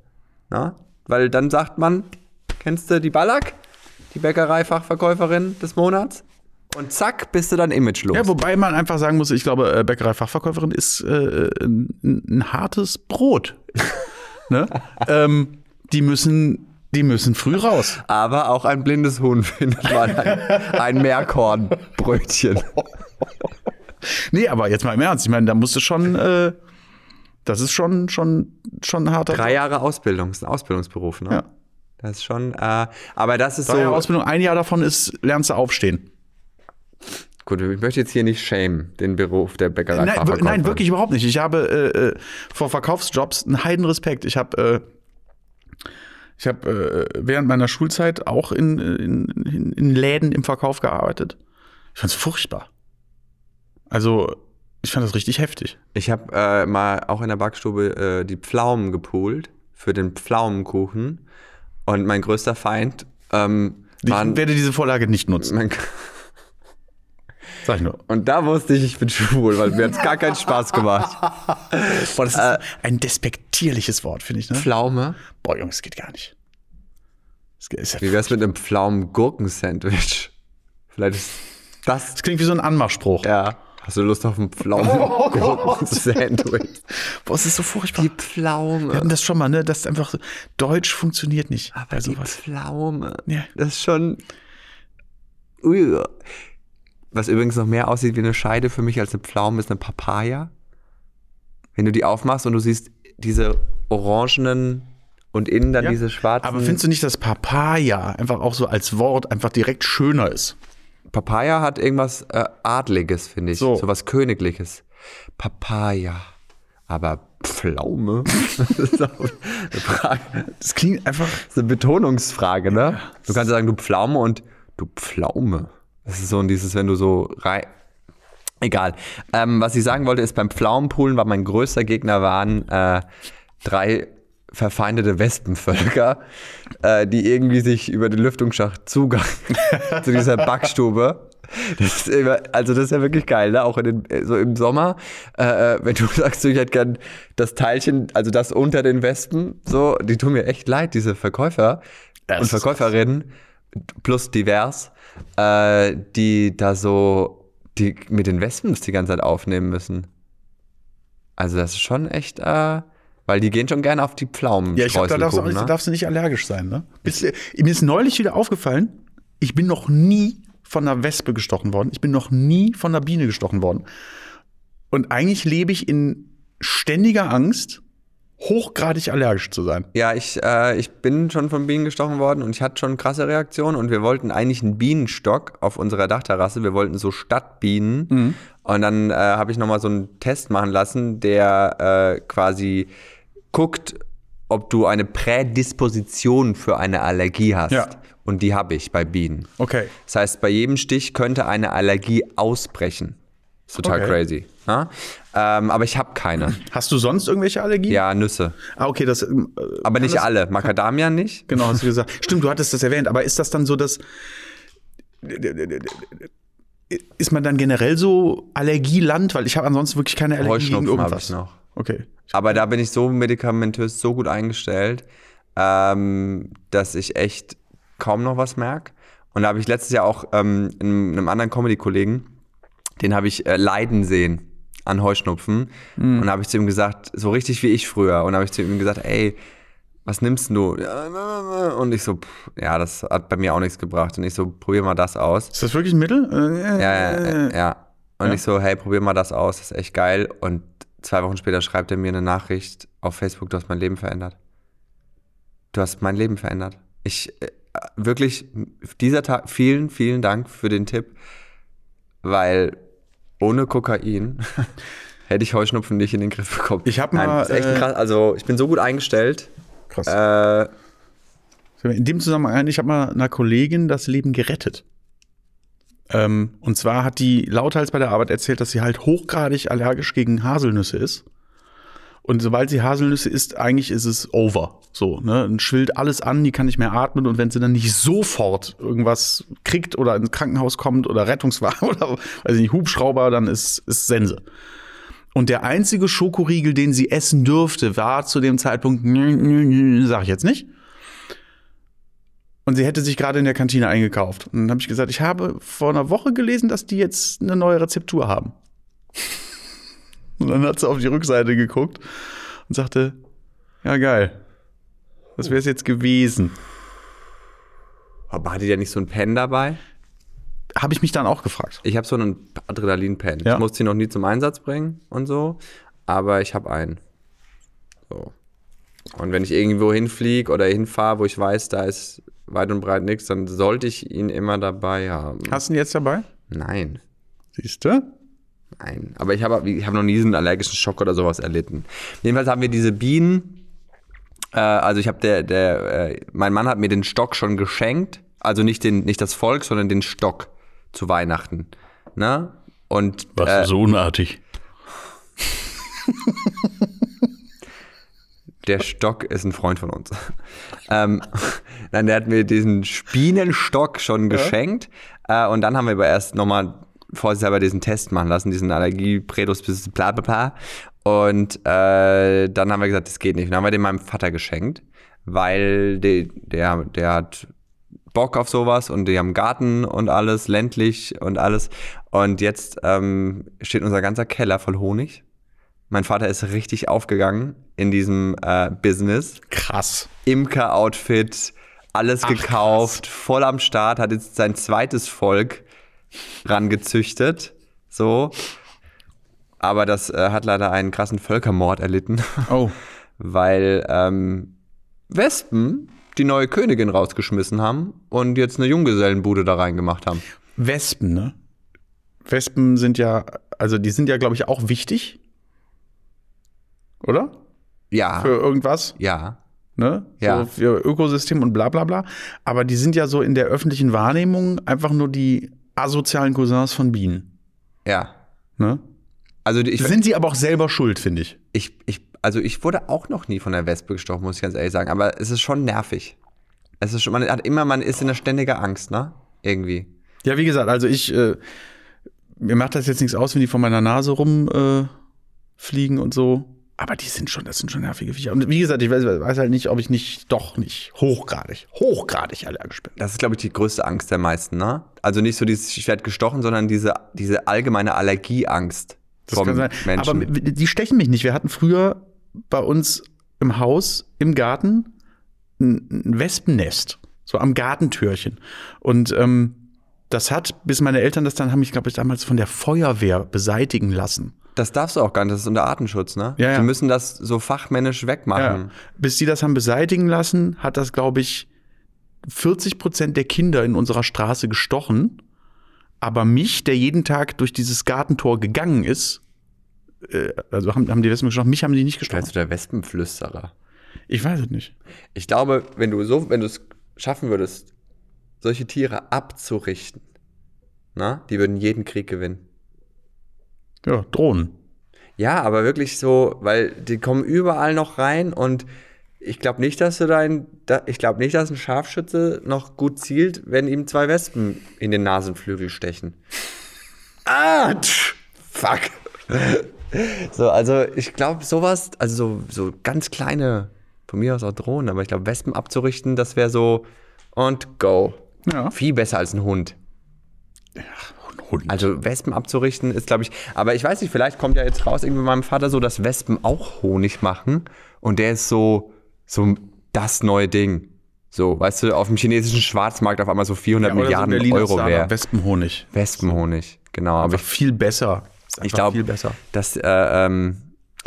Na? Weil dann sagt man, kennst du die Ballack, die Bäckerei-Fachverkäuferin des Monats? Und zack, bist du dann imagelos. Ja, wobei man einfach sagen muss, ich glaube, äh, Bäckerei-Fachverkäuferin ist äh, ein, ein hartes Brot. ne? ähm, die müssen, die müssen früh raus. Aber auch ein blindes Huhn findet man ein, ein Meerkornbrötchen. Nee, aber jetzt mal im Ernst. Ich meine, da musst du schon, äh, das ist schon, schon, schon ein harter Drei Jahre Ausbildung, ist ein Ausbildungsberuf, ne? Ja. Das ist schon, äh, aber das ist Drei Jahre so. Ausbildung, ein Jahr davon ist, lernst du aufstehen. Gut, ich möchte jetzt hier nicht shame, den Beruf der Bäckerei. Nein, nein, wirklich überhaupt nicht. Ich habe äh, äh, vor Verkaufsjobs einen Heidenrespekt. Ich habe äh, ich habe äh, während meiner Schulzeit auch in, in, in, Läden im Verkauf gearbeitet. Ich fand es furchtbar. Also, ich fand das richtig heftig. Ich habe äh, mal auch in der Backstube äh, die Pflaumen gepoolt für den Pflaumenkuchen. Und mein größter Feind ähm, Ich waren. werde diese Vorlage nicht nutzen. Mein, Sag ich nur. und da wusste ich, ich bin schwul, weil mir hat es gar keinen Spaß gemacht. Boah, das ist ein despektierliches Wort, finde ich. Ne? Pflaume? Boah, Jungs, das geht gar nicht. Geht- Wie wär's mit einem Pflaumen-Gurken-Sandwich? Vielleicht ist das. das klingt wie so ein Anmachspruch. Ja. Hast du Lust auf ein Pflaumen-Gurken-Sandwich? Boah, es ist so furchtbar. Die Pflaume. Wir hatten das schon mal, ne? Das ist einfach so. Deutsch funktioniert nicht. Aber bei die sowas. Pflaume. Ja. Das ist schon. Ui. Was übrigens noch mehr aussieht wie eine Scheide für mich als eine Pflaume, ist eine Papaya. Wenn du die aufmachst und du siehst diese orangenen und innen dann Ja. diese schwarzen. Aber findest du nicht, dass Papaya einfach auch so als Wort einfach direkt schöner ist? Papaya hat irgendwas äh, Adliges, finde ich. So. So. was Königliches. Papaya. Aber Pflaume? das ist auch eine Frage. Das klingt einfach. Das ist eine Betonungsfrage, ne? Du kannst sagen, du Pflaume und du Pflaume. Das ist so ein dieses, wenn du so rein. Egal. Ähm, was ich sagen wollte, ist, beim Pflaumenpoolen war mein größter Gegner waren äh, drei verfeindete Wespenvölker, äh, die irgendwie sich über den Lüftungsschacht Zugang zu dieser Backstube. Das ist immer, also das ist ja wirklich geil, ne? Auch in den, so im Sommer, äh, äh, wenn du sagst, ich hätte gern das Teilchen, also das unter den Wespen, so, die tun mir echt leid, diese Verkäufer Das und ist Verkäuferinnen plus divers, äh, die da so, die mit den Wespen das die ganze Zeit aufnehmen müssen. Also das ist schon echt, äh, weil die gehen schon gerne auf die Pflaumen. Ja, ich glaube, da darfst du, auch nicht, ne? da darfst du nicht allergisch sein. Ne? Bis, mir ist neulich wieder aufgefallen, ich bin noch nie von einer Wespe gestochen worden. Ich bin noch nie von einer Biene gestochen worden. Und eigentlich lebe ich in ständiger Angst, hochgradig allergisch zu sein. Ja, ich, äh, ich bin schon von Bienen gestochen worden und ich hatte schon krasse Reaktionen und wir wollten eigentlich einen Bienenstock auf unserer Dachterrasse. Wir wollten so Stadtbienen Mhm. und dann äh, habe ich nochmal so einen Test machen lassen, der äh, quasi guckt, ob du eine Prädisposition für eine Allergie hast. Ja. Und die habe ich bei Bienen. Okay. Das heißt, bei jedem Stich könnte eine Allergie ausbrechen. Ist total Okay. crazy. Ja? Ähm, aber ich habe keine. Hast du sonst irgendwelche Allergien? Ja, Nüsse. Ah, okay, das. äh, Aber nicht das- alle. Macadamia nicht. Genau, hast du gesagt. Stimmt, du hattest das erwähnt, aber ist das dann so, dass. Ist man dann generell so Allergieland? Weil ich habe ansonsten wirklich keine Allergie gegen Heuschnupfen habe irgendwas. ich noch. Okay. Aber da bin ich so medikamentös so gut eingestellt, ähm, dass ich echt kaum noch was merke. Und da habe ich letztes Jahr auch ähm, in einem anderen Comedy-Kollegen, den habe ich äh, leiden sehen an Heuschnupfen. Und da habe ich zu ihm gesagt, so richtig wie ich früher. Und habe ich zu ihm gesagt, ey, was nimmst du? Und ich so, pff, ja, das hat bei mir auch nichts gebracht. Und ich so, probier mal das aus. Ist das wirklich ein Mittel? Äh, Ja, ja, ja. ja. Und Ja. ich so, hey, probier mal das aus, das ist echt geil. Und zwei Wochen später schreibt er mir eine Nachricht auf Facebook, du hast mein Leben verändert. Du hast mein Leben verändert. Ich, äh, wirklich, dieser Tag, vielen, vielen Dank für den Tipp, weil ohne Kokain hätte ich Heuschnupfen nicht in den Griff bekommen. Ich hab Nein, mal, ist echt äh, krass. Also, ich bin so gut eingestellt. Krass. Äh, In dem Zusammenhang, ich habe mal einer Kollegin das Leben gerettet. Ähm, und zwar hat die lauthals bei der Arbeit erzählt, dass sie halt hochgradig allergisch gegen Haselnüsse ist. Und sobald sie Haselnüsse isst, eigentlich ist es over. So, ne? Dann schwillt alles an, die kann nicht mehr atmen. Und wenn sie dann nicht sofort irgendwas kriegt oder ins Krankenhaus kommt oder Rettungswagen oder weiß ich nicht, Hubschrauber, dann ist, ist Sense. Und der einzige Schokoriegel, den sie essen dürfte, war zu dem Zeitpunkt, sag ich jetzt nicht. Und sie hätte sich gerade in der Kantine eingekauft. Und dann habe ich gesagt, ich habe vor einer Woche gelesen, dass die jetzt eine neue Rezeptur haben. Und dann hat sie auf die Rückseite geguckt und sagte, ja geil, das wäre es jetzt gewesen. aber hatte der nicht so ein Pen dabei? Habe ich mich dann auch gefragt. Ich habe so einen Adrenalin-Pen. Ja. Ich musste ihn noch nie zum Einsatz bringen und so, aber ich habe einen. So. Und wenn ich irgendwo hinfliege oder hinfahre, wo ich weiß, da ist weit und breit nichts, dann sollte ich ihn immer dabei haben. Hast du ihn jetzt dabei? Nein, Siehst du? Nein. Aber ich habe ich hab noch nie diesen allergischen Schock oder sowas erlitten. Jedenfalls haben wir diese Bienen. Äh, also ich habe der, der, äh, mein Mann hat mir den Stock schon geschenkt. Also nicht, den, nicht das Volk, sondern den Stock zu Weihnachten. Ne? Und äh, so unartig. Der Stock ist ein Freund von uns. ähm, nein, der hat mir diesen Spienenstock schon geschenkt. Äh, und dann haben wir aber erst nochmal vorsichtshalber diesen Test machen lassen, diesen Allergie-Predus bis bla bla bla. Und äh, dann haben wir gesagt, das geht nicht. Und dann haben wir den meinem Vater geschenkt, weil der, der, der hat Bock auf sowas und die haben Garten und alles, ländlich und alles. Und jetzt ähm, steht unser ganzer Keller voll Honig. Mein Vater ist richtig aufgegangen in diesem äh, Business. Krass. Imker-Outfit, alles Ach, gekauft, voll am Start, hat jetzt sein zweites Volk rangezüchtet. So. Aber das äh, hat leider einen krassen Völkermord erlitten, Oh. weil ähm, Wespen die neue Königin rausgeschmissen haben und jetzt eine Junggesellenbude da reingemacht haben. Wespen, ne? Wespen sind ja, also die sind ja, glaube ich, auch wichtig. Oder? Ja. Für irgendwas, ja. ne? Ja. So für Ökosystem und bla bla bla. Aber die sind ja so in der öffentlichen Wahrnehmung einfach nur die asozialen Cousins von Bienen. Ja. Ne? Also ich, Sind sie aber auch selber schuld, finde ich. ich, ich, also ich wurde auch noch nie von der Wespe gestochen, muss ich ganz ehrlich sagen. Aber es ist schon nervig. Es ist schon, man hat immer, man ist in der ständiger Angst, ne? Irgendwie. Ja, wie gesagt, also ich, äh, mir macht das jetzt nichts aus, wenn die vor meiner Nase rumfliegen äh, und so. Aber die sind schon, das sind schon nervige Viecher. Und wie gesagt, ich weiß, weiß halt nicht, ob ich nicht doch nicht hochgradig, hochgradig allergisch bin. Das ist, glaube ich, die größte Angst der meisten, ne? Also nicht so dieses, ich werde gestochen, sondern diese, diese allgemeine Allergieangst Das vom. Menschen. Aber die stechen mich nicht. Wir hatten früher bei uns im Haus, im Garten, ein ein Wespennest. So am Gartentürchen. Und ähm, das hat, bis meine Eltern das dann haben, ich glaube, ich damals von der Feuerwehr beseitigen lassen. Das darfst du auch gar nicht, das ist unter Artenschutz, ne? Ja, ja. Die müssen das so fachmännisch wegmachen. Ja. Bis die das haben beseitigen lassen, hat das, glaube ich, 40 Prozent der Kinder in unserer Straße gestochen. Aber mich, der jeden Tag durch dieses Gartentor gegangen ist, äh, also haben, haben die Wespen gestochen, mich haben die nicht gestochen. Vielleicht so der Wespenflüsterer. Ich weiß es nicht. Ich glaube, wenn du so, wenn du es schaffen würdest, solche Tiere abzurichten, na, die würden jeden Krieg gewinnen. Ja, Drohnen. Ja, aber wirklich so, weil die kommen überall noch rein und ich glaube nicht, dass du dein, da, ich glaube nicht, dass ein Scharfschütze noch gut zielt, wenn ihm zwei Wespen in den Nasenflügel stechen. Ah, tsch, fuck. so, also ich glaube sowas, also so, so ganz kleine, von mir aus auch Drohnen, aber ich glaube Wespen abzurichten, das wäre so und go. Ja. Viel besser als ein Hund. Hund. Also Wespen abzurichten ist, glaube ich, aber ich weiß nicht, vielleicht kommt ja jetzt raus irgendwie meinem Vater so, dass Wespen auch Honig machen und der ist so, so das neue Ding. So, weißt du, auf dem chinesischen Schwarzmarkt auf einmal so 400 Ja, so Milliarden Berliner Euro wäre. Wespenhonig. Wespenhonig, genau. Aber ich, viel besser. Ich glaube, viel besser. dass, äh, ähm,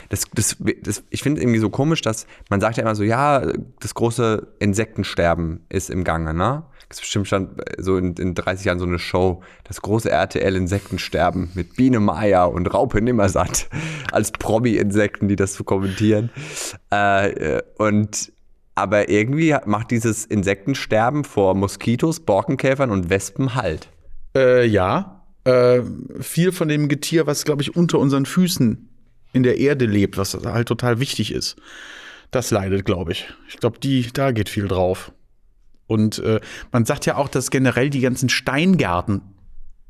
das, das, das, ich finde irgendwie so komisch, dass man sagt ja immer so, ja, das große Insektensterben ist im Gange, ne? Das ist bestimmt schon so in, in 30 Jahren so eine Show, das große RTL-Insektensterben mit Biene Meier und Raupe Nimmersatt als Promi-Insekten, die das so kommentieren. Äh, äh, und aber irgendwie macht dieses Insektensterben vor Moskitos, Borkenkäfern und Wespen halt. Äh, ja. Äh, viel von dem Getier, was, glaube ich, unter unseren Füßen in der Erde lebt, was halt total wichtig ist, das leidet, glaube ich. Ich glaube, die, da geht viel drauf. Und äh, man sagt ja auch, dass generell die ganzen Steingärten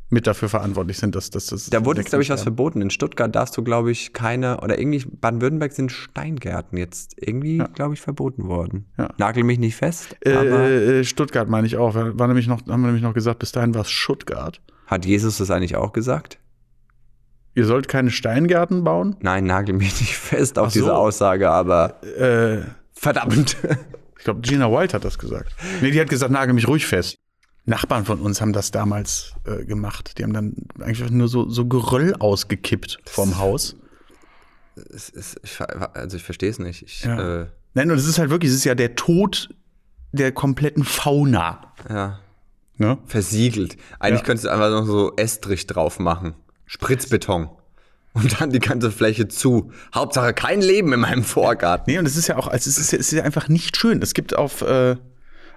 mit dafür verantwortlich sind, dass, dass das. Da wurde jetzt, glaube ich, was verboten. In Stuttgart darfst du, glaube ich, keine, oder irgendwie, Baden-Württemberg sind Steingärten jetzt irgendwie, glaube ich, verboten worden. Ja. Nagel mich nicht fest, aber Äh, äh, Stuttgart meine ich auch. War nämlich noch, haben wir nämlich noch gesagt, bis dahin war es Stuttgart. hat Jesus das eigentlich auch gesagt? Ihr sollt keine Steingärten bauen. Nein, nagel mich nicht fest auf so. diese Aussage, aber Äh, verdammt. Ich glaube, Gina White hat das gesagt. Nee, die hat gesagt, nagel mich ruhig fest. Nachbarn von uns haben das damals äh, gemacht. Die haben dann eigentlich nur so, so Geröll ausgekippt vom Haus. es ist, ich, also ich verstehe es nicht. Ich, Ja. äh, Nein, und es ist halt wirklich, es ist ja der Tod der kompletten Fauna. ja, Ne? versiegelt. Eigentlich Ja. könntest du einfach noch so Estrich drauf machen. Spritzbeton. Und dann die ganze Fläche zu. Hauptsache kein Leben in meinem Vorgarten. Nee, und es ist ja auch, also es ist, ja- es ist ja einfach nicht schön. Es gibt auf, äh,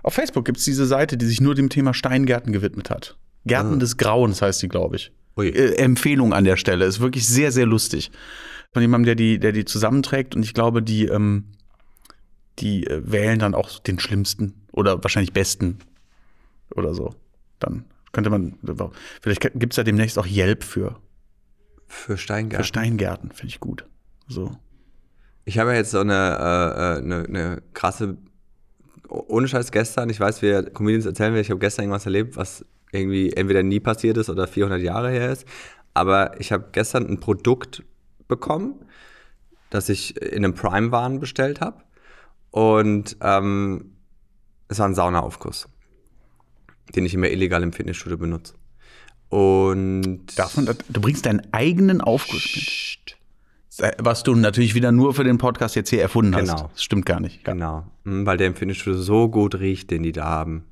auf Facebook gibt's diese Seite, die sich nur dem Thema Steingärten gewidmet hat. Gärten des Grauens heißt die, glaube ich. Äh, Empfehlung an der Stelle. Ist wirklich sehr, sehr lustig. Von jemandem, der die, der die zusammenträgt. Und ich glaube, die, ähm, die äh, wählen dann auch den schlimmsten oder wahrscheinlich besten oder so. Dann könnte man, vielleicht gibt's ja demnächst auch Yelp für, Für für Steingärten. Steingärten. Finde ich gut. So. Ich habe ja jetzt so eine, äh, äh, eine, eine krasse, ohne Scheiß gestern, ich weiß, wir Comedians erzählen wir, ich habe gestern irgendwas erlebt, was irgendwie entweder nie passiert ist oder 400 Jahre her ist. Aber ich habe gestern ein Produkt bekommen, das ich in einem Prime-Waren bestellt habe. Und ähm, es war ein Saunaaufguss, den ich immer illegal im Fitnessstudio benutze. Und Davon, du bringst deinen eigenen Aufguss mit. Was du natürlich wieder nur für den Podcast jetzt hier erfunden hast. Genau. Das stimmt gar nicht. Genau, Mhm, weil der im Fitnessstudio so gut riecht, den die da haben,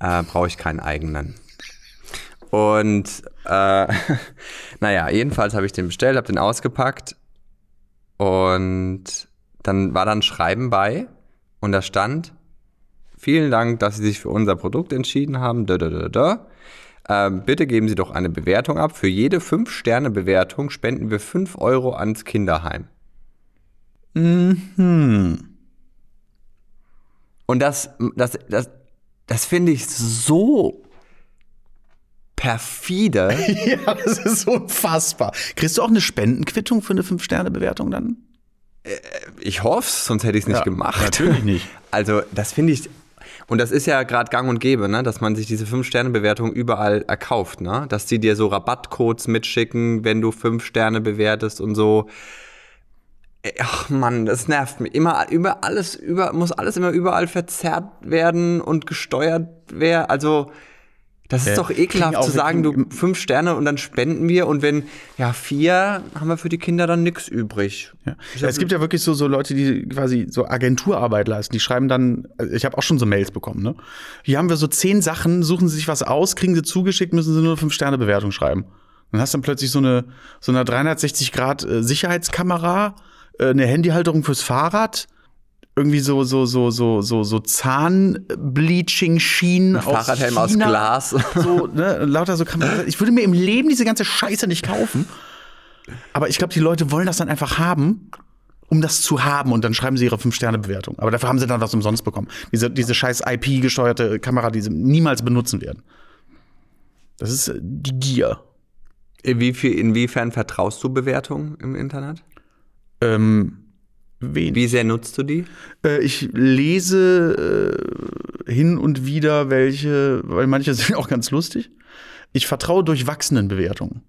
äh, brauche ich keinen eigenen. Und äh, naja, jedenfalls habe ich den bestellt, habe den ausgepackt und dann war dann Schreiben bei und da stand, vielen Dank, dass Sie sich für unser Produkt entschieden haben. Da, da, da, da. Ähm, bitte geben Sie doch eine Bewertung ab. Für jede 5-Sterne-Bewertung spenden wir 5 Euro ans Kinderheim. Hm. Und das, das, das, das finde ich so perfide. Ja, das ist unfassbar. Kriegst du auch eine Spendenquittung für eine 5-Sterne-Bewertung dann? Ich hoffe sonst hätte ich es nicht Ja, gemacht. natürlich nicht. Also, das finde ich. Und das ist ja gerade gang und gäbe, ne? dass man sich diese 5-Sterne-Bewertung überall erkauft. Ne? Dass die dir so Rabattcodes mitschicken, wenn du 5 Sterne bewertest und so. Ach Mann, das nervt mich. Immer über alles, über, muss alles immer überall verzerrt werden und gesteuert werden. Also, das ist Äh, doch ekelhaft zu sagen, du fünf Sterne und dann spenden wir und wenn, ja, vier, haben wir für die Kinder dann nichts übrig. Ja. Es gibt ja wirklich so, so Leute, die quasi so Agenturarbeit leisten. Die schreiben dann, also ich habe auch schon so Mails bekommen, ne? Hier haben wir so zehn Sachen, suchen sie sich was aus, kriegen sie zugeschickt, müssen sie nur eine 5-Sterne-Bewertung schreiben. Dann hast du dann plötzlich so eine, so eine 360 Grad äh, Sicherheitskamera, äh, eine Handyhalterung fürs Fahrrad, irgendwie so so so so so so Zahnbleaching Schienen aus Fahrradhelm aus. Glas. So, ne, lauter so Kram. Ich würde mir im Leben diese ganze Scheiße nicht kaufen. Aber ich glaube, die Leute wollen das dann einfach haben, um das zu haben und dann schreiben sie ihre 5-Sterne-Bewertung. Aber dafür haben sie dann was umsonst bekommen. Diese, diese scheiß IP-gesteuerte Kamera, die sie niemals benutzen werden. Das ist äh, die Gier. Inwiefern vertraust du Bewertungen im Internet? Ähm, wen? Wie sehr nutzt du die? Äh, ich lese äh, hin und wieder welche, weil manche sind auch ganz lustig. Ich vertraue durchwachsenen Bewertungen.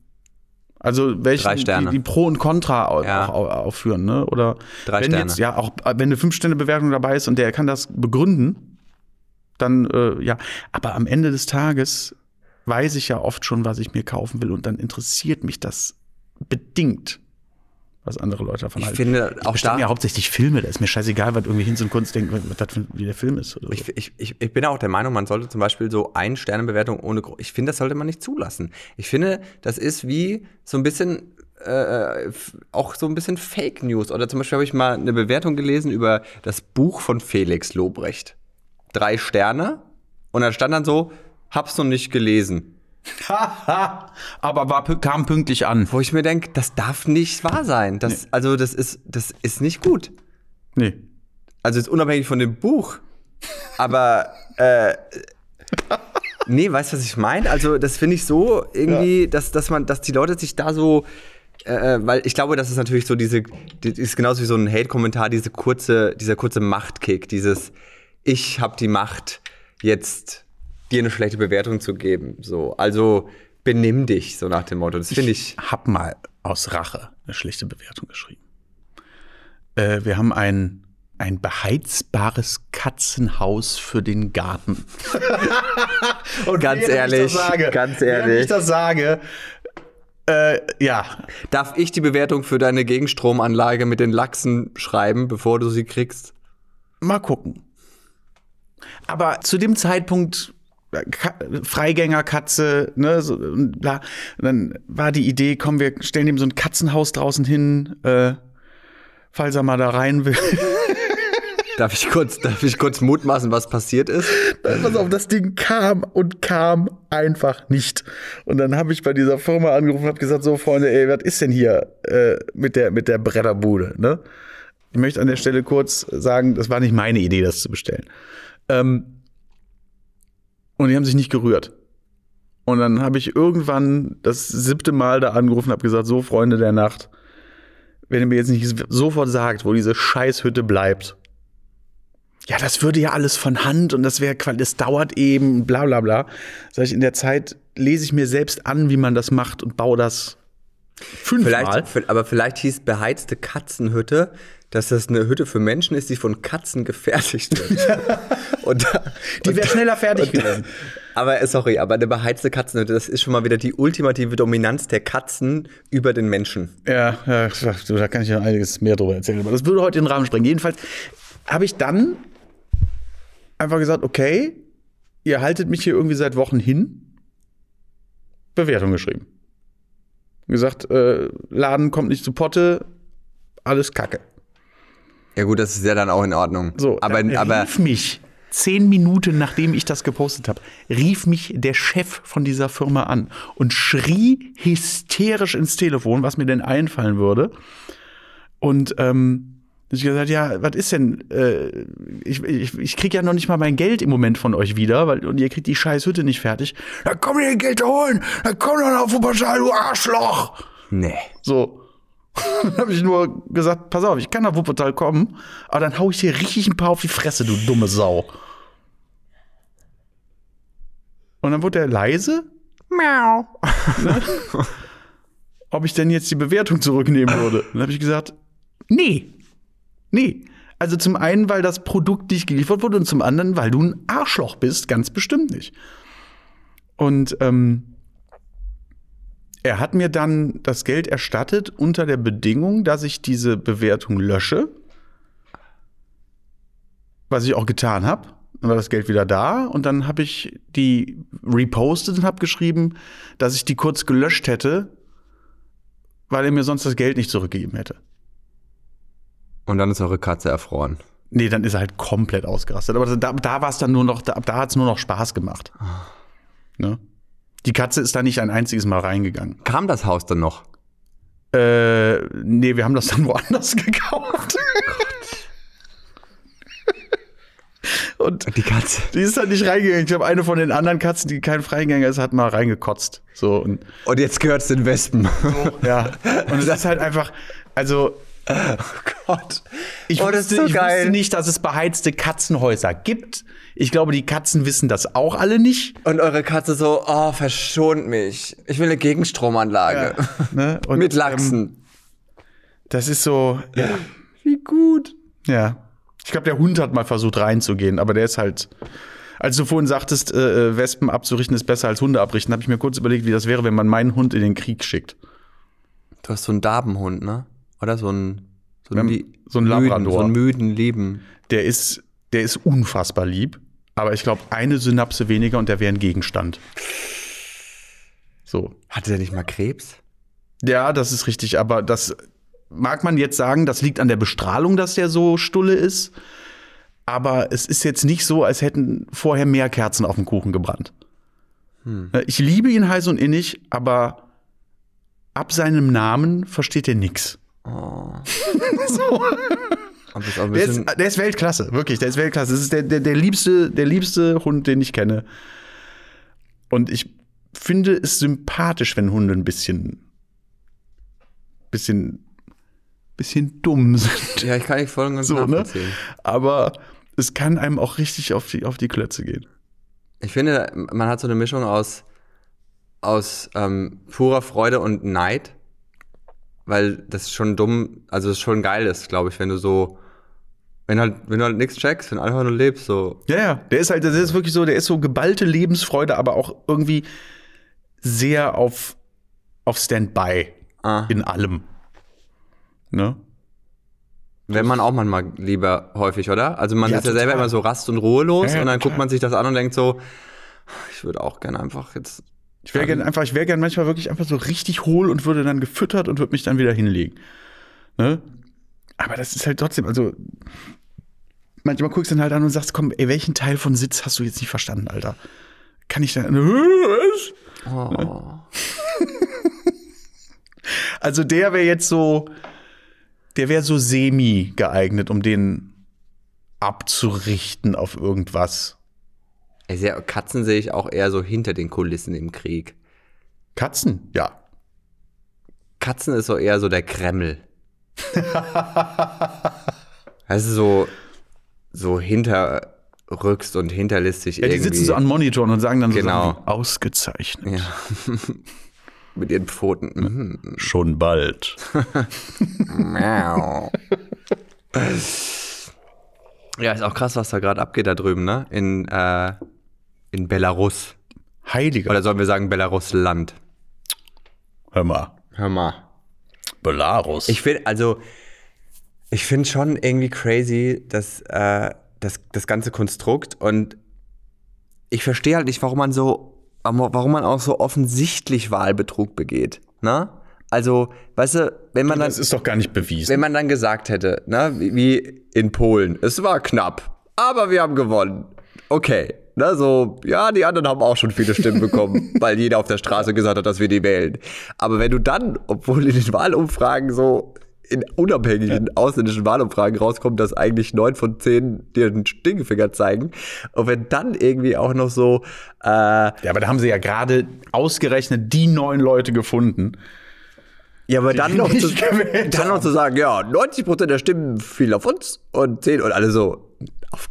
Also welche, Sterne. Die, die Pro und Contra Ja. auch au- aufführen, ne? Oder Drei wenn Sterne. jetzt, ja, auch wenn eine Fünf-Sterne-Bewertung dabei ist und der kann das begründen, dann äh, ja. Aber am Ende des Tages weiß ich ja oft schon, was ich mir kaufen will und dann interessiert mich das bedingt, was andere Leute davon Ich halten. finde Ich auch da. mir hauptsächlich Filme, da ist mir scheißegal, was irgendwie Hinz und Kunst denken, was das für, wie der Film ist. So. Ich, ich, ich, ich bin auch der Meinung, man sollte zum Beispiel so ein Sternebewertung ohne. Ich finde, das sollte man nicht zulassen. Ich finde, das ist wie so ein bisschen. Äh, auch so ein bisschen Fake News. Oder zum Beispiel habe ich mal eine Bewertung gelesen über das Buch von Felix Lobrecht. Drei Sterne. Und da stand dann so, hab's noch nicht gelesen. Aber war, kam pünktlich an. Wo ich mir denke, das darf nicht wahr sein. Das, Also, das ist, das ist nicht gut. Nee. Also jetzt unabhängig von dem Buch. Aber äh, nee, weißt du, was ich meine? Also das finde ich so irgendwie, dass, dass man, dass die Leute sich da so, äh, weil ich glaube, das ist natürlich so diese, die, ist genauso wie so ein Hate-Kommentar, diese kurze, dieser kurze Machtkick, dieses ich habe die Macht, jetzt dir eine schlechte Bewertung zu geben. So, also benimm dich, so nach dem Motto. Das finde ich. hab mal aus Rache eine schlechte Bewertung geschrieben. Äh, wir haben ein, ein beheizbares Katzenhaus für den Garten. Und Ganz ich ehrlich, sage, ganz ehrlich. ich das sage, äh, ja, Darf ich die Bewertung für deine Gegenstromanlage mit den Lachsen schreiben, bevor du sie kriegst? mal gucken. Aber zu dem Zeitpunkt Freigängerkatze, ne, so, und bla. Und dann war die Idee, komm, wir stellen ihm so ein Katzenhaus draußen hin, äh, falls er mal da rein will. Darf ich kurz, darf ich kurz mutmaßen, was passiert ist? Pass auf, das Ding kam und kam einfach nicht. Und dann habe ich bei dieser Firma angerufen und habe gesagt, so Freunde, ey, was ist denn hier äh, mit der mit der Bretterbude, ne? Ich möchte an der Stelle kurz sagen, das war nicht meine Idee, das zu bestellen. Ähm, und die haben sich nicht gerührt. Und dann habe ich irgendwann das siebte Mal da angerufen und habe gesagt, so Freunde der Nacht, wenn ihr mir jetzt nicht sofort sagt, wo diese Scheißhütte bleibt, ja, das würde ja alles von Hand und das wäre, das dauert eben, bla bla bla. Sag ich, in der Zeit lese ich mir selbst an, wie man das macht und baue das fünfmal. Vielleicht, aber vielleicht hieß beheizte Katzenhütte, dass das eine Hütte für Menschen ist, die von Katzen gefertigt wird. und, Die wäre schneller fertig gewesen. aber äh, sorry, aber eine beheizte Katzenhütte, das ist schon mal wieder die ultimative Dominanz der Katzen über den Menschen. Ja, ja, da kann ich ja einiges mehr drüber erzählen. Aber das würde heute den Rahmen sprengen. Jedenfalls habe ich dann einfach gesagt, okay, ihr haltet mich hier irgendwie seit Wochen hin. Bewertung geschrieben. Gesagt, äh, Laden kommt nicht zu Potte, alles Kacke. Ja gut, das ist ja dann auch in Ordnung. So, aber, aber rief mich zehn Minuten nachdem ich das gepostet habe, rief mich der Chef von dieser Firma an und schrie hysterisch ins Telefon, was mir denn einfallen würde. Und ähm, ich gesagt, ja, was ist denn? Äh, ich ich, ich krieg ja noch nicht mal mein Geld im Moment von euch wieder, weil und ihr kriegt die scheiß Hütte nicht fertig. Dann komm dir Geld holen, dann komm doch auf Wuppertal, du Arschloch. nee. So. Dann habe ich nur gesagt, pass auf, ich kann nach Wuppertal kommen, aber dann hau ich dir richtig ein paar auf die Fresse, du dumme Sau. Und dann wurde er leise. Miau. Ob ich denn jetzt die Bewertung zurücknehmen würde. Dann habe ich gesagt, nee. Nee. Also zum einen, weil das Produkt nicht geliefert wurde und zum anderen, weil du ein Arschloch bist, ganz bestimmt nicht. Und ähm, er hat mir dann das Geld erstattet unter der Bedingung, dass ich diese Bewertung lösche. Was ich auch getan habe. Dann war das Geld wieder da und dann habe ich die repostet und habe geschrieben, dass ich die kurz gelöscht hätte, weil er mir sonst das Geld nicht zurückgegeben hätte. Und dann ist eure Katze erfroren. Nee, dann ist er halt komplett ausgerastet. Aber da, da war es dann nur noch, da, da hat es nur noch Spaß gemacht. Ne? Die Katze ist da nicht ein einziges Mal reingegangen. Kam das Haus dann noch? Äh, nee, wir haben das dann woanders gekauft. Und Die Katze. die ist dann nicht reingegangen. Ich glaube, eine von den anderen Katzen, die kein Freigänger ist, hat mal reingekotzt. So und Und jetzt gehört es den Wespen. ja. Und es ist halt einfach, also Gott. ich, Oh, das ist wusste, so ich wusste nicht, dass es beheizte Katzenhäuser gibt. Ich glaube, die Katzen wissen das auch alle nicht. Und eure Katze so, oh, verschont mich. Ich will eine Gegenstromanlage. Ne? Und, Mit Ähm, Lachsen. das ist so, ja. Wie gut. Ja. Ich glaube, der Hund hat mal versucht reinzugehen, aber der ist halt. Als du vorhin sagtest, äh, äh, Wespen abzurichten ist besser als Hunde abrichten, habe ich mir kurz überlegt, wie das wäre, wenn man meinen Hund in den Krieg schickt. Du hast so einen Dabenhund, ne? Oder so einen, so Wir haben Lie- so einen müden, Labrador. So einen müden, lieben. Der ist, der ist unfassbar lieb, aber ich glaube, eine Synapse weniger und der wäre ein Gegenstand. So. Hatte der nicht mal Krebs? Ja, das ist richtig, aber das mag man jetzt sagen, das liegt an der Bestrahlung, dass der so stulle ist. Aber es ist jetzt nicht so, als hätten vorher mehr Kerzen auf dem Kuchen gebrannt. Ich liebe ihn heiß und innig, aber ab seinem Namen versteht er nix. Auch ein Der ist, der ist Weltklasse, wirklich, der ist Weltklasse. Das ist der, der, der, liebste, der liebste Hund, den ich kenne. Und ich finde es sympathisch, wenn Hunde ein bisschen, bisschen, bisschen dumm sind. ja, ich kann nicht voll und ganz So, ne? Aber es kann einem auch richtig auf die, auf die Klötze gehen. Ich finde, man hat so eine Mischung aus, aus ähm, purer Freude und Neid. Weil das schon dumm, also es schon geil ist, glaube ich, wenn du so, wenn halt, wenn du halt nichts checkst, wenn du einfach nur lebst, so. Ja, ja, der ist halt, das ist wirklich so, der ist so geballte Lebensfreude, aber auch irgendwie sehr auf, auf Standby Ah. in allem. Ne? Wenn man auch manchmal lieber häufig, oder? Also man Ja, ist ja selber total. immer so rast- und ruhelos Ja, ja, und dann total. guckt man sich das an und denkt so, ich würde auch gerne einfach jetzt. Ich wäre gern einfach, ich wäre gern manchmal wirklich einfach so richtig hohl und würde dann gefüttert und würde mich dann wieder hinlegen. Ne? Aber das ist halt trotzdem, also manchmal guckst du dann halt an und sagst, komm, ey, welchen Teil von Sitz hast du jetzt nicht verstanden, Alter? Kann ich dann, was? Oh. Also der wäre jetzt so, der wäre so semi geeignet, um den abzurichten auf irgendwas. Ey, sehr, Katzen sehe ich auch eher so hinter den Kulissen im Krieg. Katzen, ja. Katzen ist so eher so der Kreml. also so, so hinterrückst und hinterlistig Ja, die irgendwie. sitzen so an Monitoren und sagen dann so Genau. Sachen wie, ausgezeichnet. Ja. Mit ihren Pfoten. Mhm. Schon bald. Miau. ja, ist auch krass, was da gerade abgeht da drüben, ne? In, äh, in Belarus. Heiliger. Oder sollen wir sagen Belarusland? Hör mal. Hör mal. Belarus. Ich finde, also, ich finde schon irgendwie crazy, dass äh, das, das ganze Konstrukt und ich verstehe halt nicht, warum man so, warum man auch so offensichtlich Wahlbetrug begeht. Ne? Also, weißt du, wenn man dann. das ist doch gar nicht bewiesen. Wenn man dann gesagt hätte, ne, wie, wie in Polen, es war knapp, aber wir haben gewonnen. Okay. Ne, so, ja, die anderen haben auch schon viele Stimmen bekommen, weil jeder auf der Straße gesagt hat, dass wir die wählen. Aber wenn du dann, obwohl in den Wahlumfragen so in unabhängigen ausländischen Wahlumfragen rauskommt, dass eigentlich neun von zehn dir den Stinkefinger zeigen, und wenn dann irgendwie auch noch so, äh, ja, aber da haben sie ja gerade ausgerechnet die neun Leute gefunden. Ja, aber dann noch, zu, dann noch zu sagen, ja, 90% der Stimmen fielen auf uns und 10 und alle so, auf.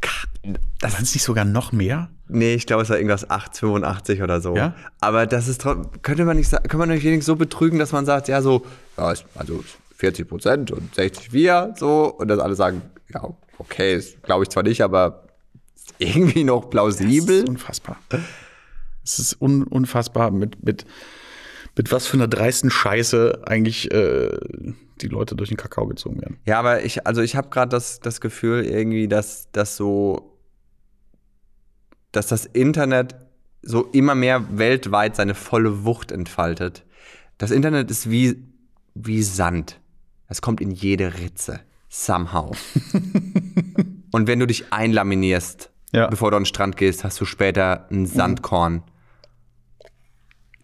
Das Waren es nicht sogar noch mehr? Nee, ich glaube, es war irgendwas 8, 85 oder so. Ja? Aber das ist trotzdem, könnte man nicht kann man nicht wenigstens so betrügen, dass man sagt, ja, so, ja, also 40 Prozent und 60 wir, so, und dass alle sagen, ja, okay, glaube ich zwar nicht, aber irgendwie noch Das plausibel. ist unfassbar. Es ist un unfassbar, mit, mit, mit was für einer dreisten Scheiße eigentlich äh, die Leute durch den Kakao gezogen werden. Ja, aber ich, also ich habe gerade das, das Gefühl irgendwie, dass das so, dass das Internet so immer mehr weltweit seine volle Wucht entfaltet. Das Internet ist wie, wie Sand. Das kommt in jede Ritze. Somehow. Und wenn du dich einlaminierst, Ja. bevor du an den Strand gehst, hast du später ein Sandkorn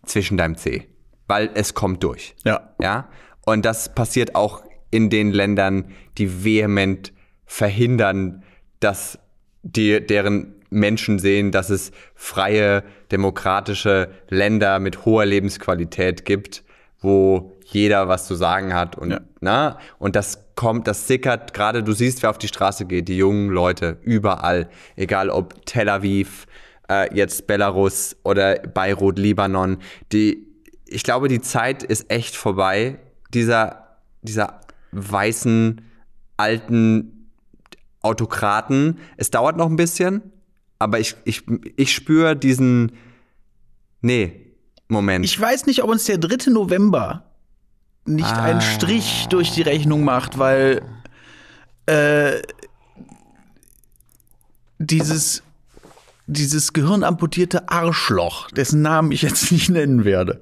zwischen deinem Zeh. Weil es kommt durch. Ja. Ja. Und das passiert auch in den Ländern, die vehement verhindern, dass die, deren Menschen sehen, dass es freie, demokratische Länder mit hoher Lebensqualität gibt, wo jeder was zu sagen hat und, Ja. na, und das kommt, das sickert gerade, du siehst, wer auf die Straße geht, die jungen Leute, überall, egal ob Tel Aviv, äh, jetzt Belarus oder Beirut, Libanon, die, ich glaube, die Zeit ist echt vorbei, dieser, dieser weißen, alten Autokraten. Es dauert noch ein bisschen, aber ich, ich, ich spüre diesen, nee, Moment. Ich weiß nicht, ob uns der 3. November nicht Ah. einen Strich durch die Rechnung macht, weil äh, dieses, dieses gehirnamputierte Arschloch, dessen Namen ich jetzt nicht nennen werde,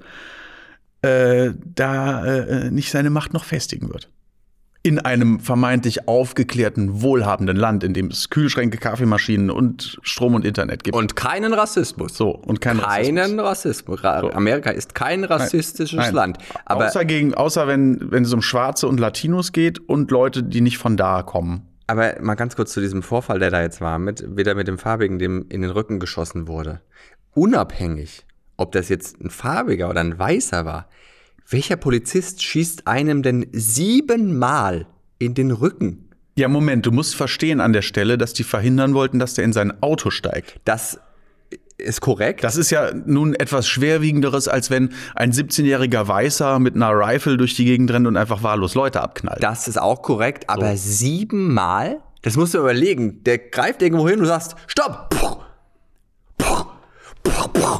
äh, da äh, nicht seine Macht noch festigen wird. In einem vermeintlich aufgeklärten, wohlhabenden Land, in dem es Kühlschränke, Kaffeemaschinen und Strom und Internet gibt. und keinen Rassismus. so, und kein keinen Rassismus. Rassismus. Ra Amerika ist kein rassistisches Nein. Land. Aber, außer, gegen, außer wenn, wenn es um Schwarze und Latinos geht und Leute, die nicht von da kommen. aber mal ganz kurz zu diesem Vorfall, der da jetzt war, mit, wieder mit dem Farbigen, dem in den Rücken geschossen wurde. Unabhängig, ob das jetzt ein Farbiger oder ein Weißer war, welcher Polizist schießt einem denn siebenmal in den Rücken? Ja, Moment, du musst verstehen an der Stelle, dass die verhindern wollten, dass der in sein Auto steigt. Das ist korrekt. Das ist ja nun etwas schwerwiegenderes, als wenn ein 17-jähriger Weißer mit einer Rifle durch die Gegend rennt und einfach wahllos Leute abknallt. Das ist auch korrekt, aber siebenmal? Das musst du überlegen. Der greift irgendwo hin und du sagst, stopp! Puh. Puh. Puh,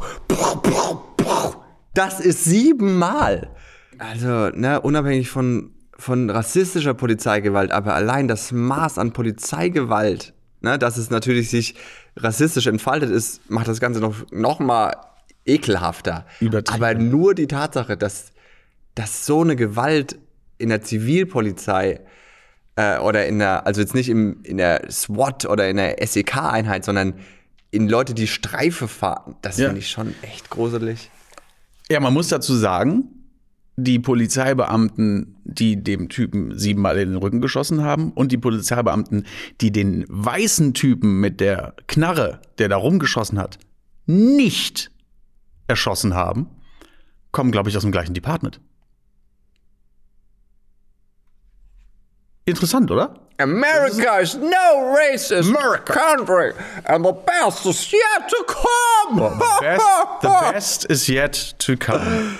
Das ist siebenmal. Also, ne, unabhängig von, von rassistischer Polizeigewalt, aber allein das Maß an Polizeigewalt, ne, dass es natürlich sich rassistisch entfaltet ist, macht das Ganze noch, noch mal ekelhafter. Übertrieben. Aber nur die Tatsache, dass, dass so eine Gewalt in der Zivilpolizei äh, oder in der, also jetzt nicht im, in der SWAT oder in der SEK-Einheit, sondern in Leute, die Streife fahren, das Ja. finde ich schon echt gruselig. Ja, man muss dazu sagen, die Polizeibeamten, die dem Typen siebenmal in den Rücken geschossen haben und die Polizeibeamten, die den weißen Typen mit der Knarre, der da rumgeschossen hat, nicht erschossen haben, kommen, glaube ich, aus dem gleichen Department. Interessant, oder? America is no racist country and the best is yet to come. The best, the best is yet to come.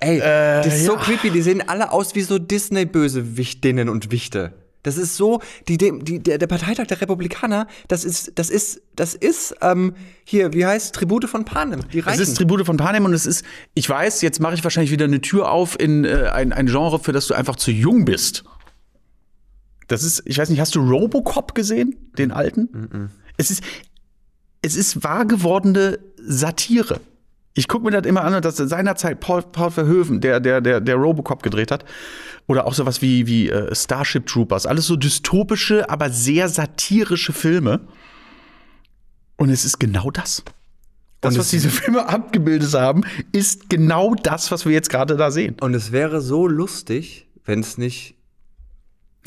Ey, das ist so ja. creepy. Die sehen alle aus wie so Disney-Bösewichtinnen und Wichte. Das ist so, die, die, der, Parteitag der Republikaner, das ist, das ist, das ist, ähm, hier, wie heißt Tribute von Panem, die Es Reichen. ist Tribute von Panem und es ist, ich weiß, jetzt mache ich wahrscheinlich wieder eine Tür auf in äh, ein, ein Genre, für das du einfach zu jung bist. Das ist, ich weiß nicht, hast du Robocop gesehen, den alten? Es ist, es ist wahr gewordene Satire. Ich gucke mir das immer an, dass seinerzeit Paul, Paul Verhoeven, der, der, der, der Robocop gedreht hat, oder auch sowas wie, wie äh, Starship Troopers, alles so dystopische, aber sehr satirische Filme. Und es ist genau das. Das, was es- diese Filme abgebildet haben, ist genau das, was wir jetzt gerade da sehen. Und es wäre so lustig, wenn es nicht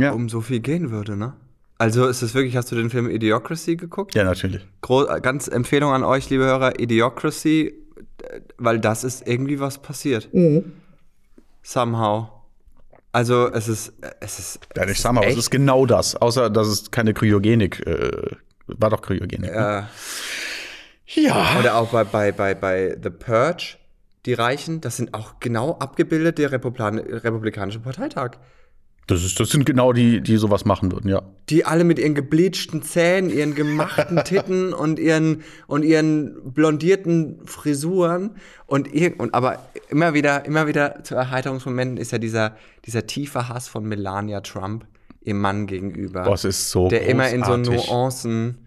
Ja. um so viel gehen würde, ne? Also ist es wirklich, hast du den Film Idiocracy geguckt? Ja, natürlich. Gro äh, ganz Empfehlung an euch, liebe Hörer, Idiocracy, äh, weil das ist irgendwie was passiert. Somehow. Also es ist, äh, es ist. Ja, nicht sag mal, es ist genau das. Außer, dass es keine Kryogenik, äh, war doch Kryogenik. ne? äh, Ja. oder auch bei, bei, bei, bei The Purge, die Reichen, das sind auch genau abgebildet der Republikan Republikanische Parteitag. Das, ist, das sind genau die, die sowas machen würden, ja. Die alle mit ihren gebleachten Zähnen, ihren gemachten Titten und ihren und ihren blondierten Frisuren und, ir und aber immer wieder immer wieder zu Erheiterungsmomenten ist ja dieser dieser tiefe Hass von Melania Trump ihrem Mann gegenüber. Es ist so der immer in so großartig. Nuancen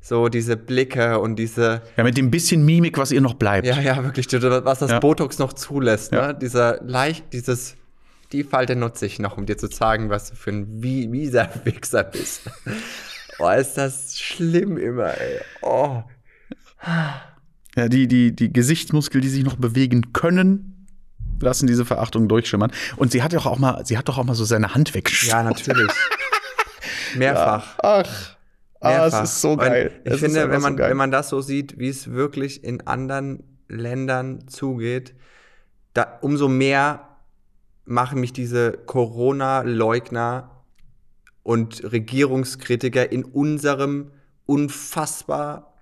so diese Blicke und diese Ja, mit dem bisschen Mimik, was ihr noch bleibt. ja ja wirklich was das Ja. Botox noch zulässt, Ja. ne? Dieser leicht dieses die Falte nutze ich noch, um dir zu zeigen, was du für ein mieser Wichser bist. Oh, ist das schlimm immer, ey. Oh. Ja, die, die, die Gesichtsmuskeln, die sich noch bewegen können, lassen diese Verachtung durchschimmern. Und sie hat doch auch mal, sie hat doch auch mal so seine Hand weggeschoben. Ja, natürlich. Mehrfach. Ach, ah, es Mehrfach. ist so Und geil. Ich Es finde, wenn so man, geil. wenn man das so sieht, wie es wirklich in anderen Ländern zugeht, da, umso mehr machen mich diese Corona-Leugner und Regierungskritiker in unserem unfassbar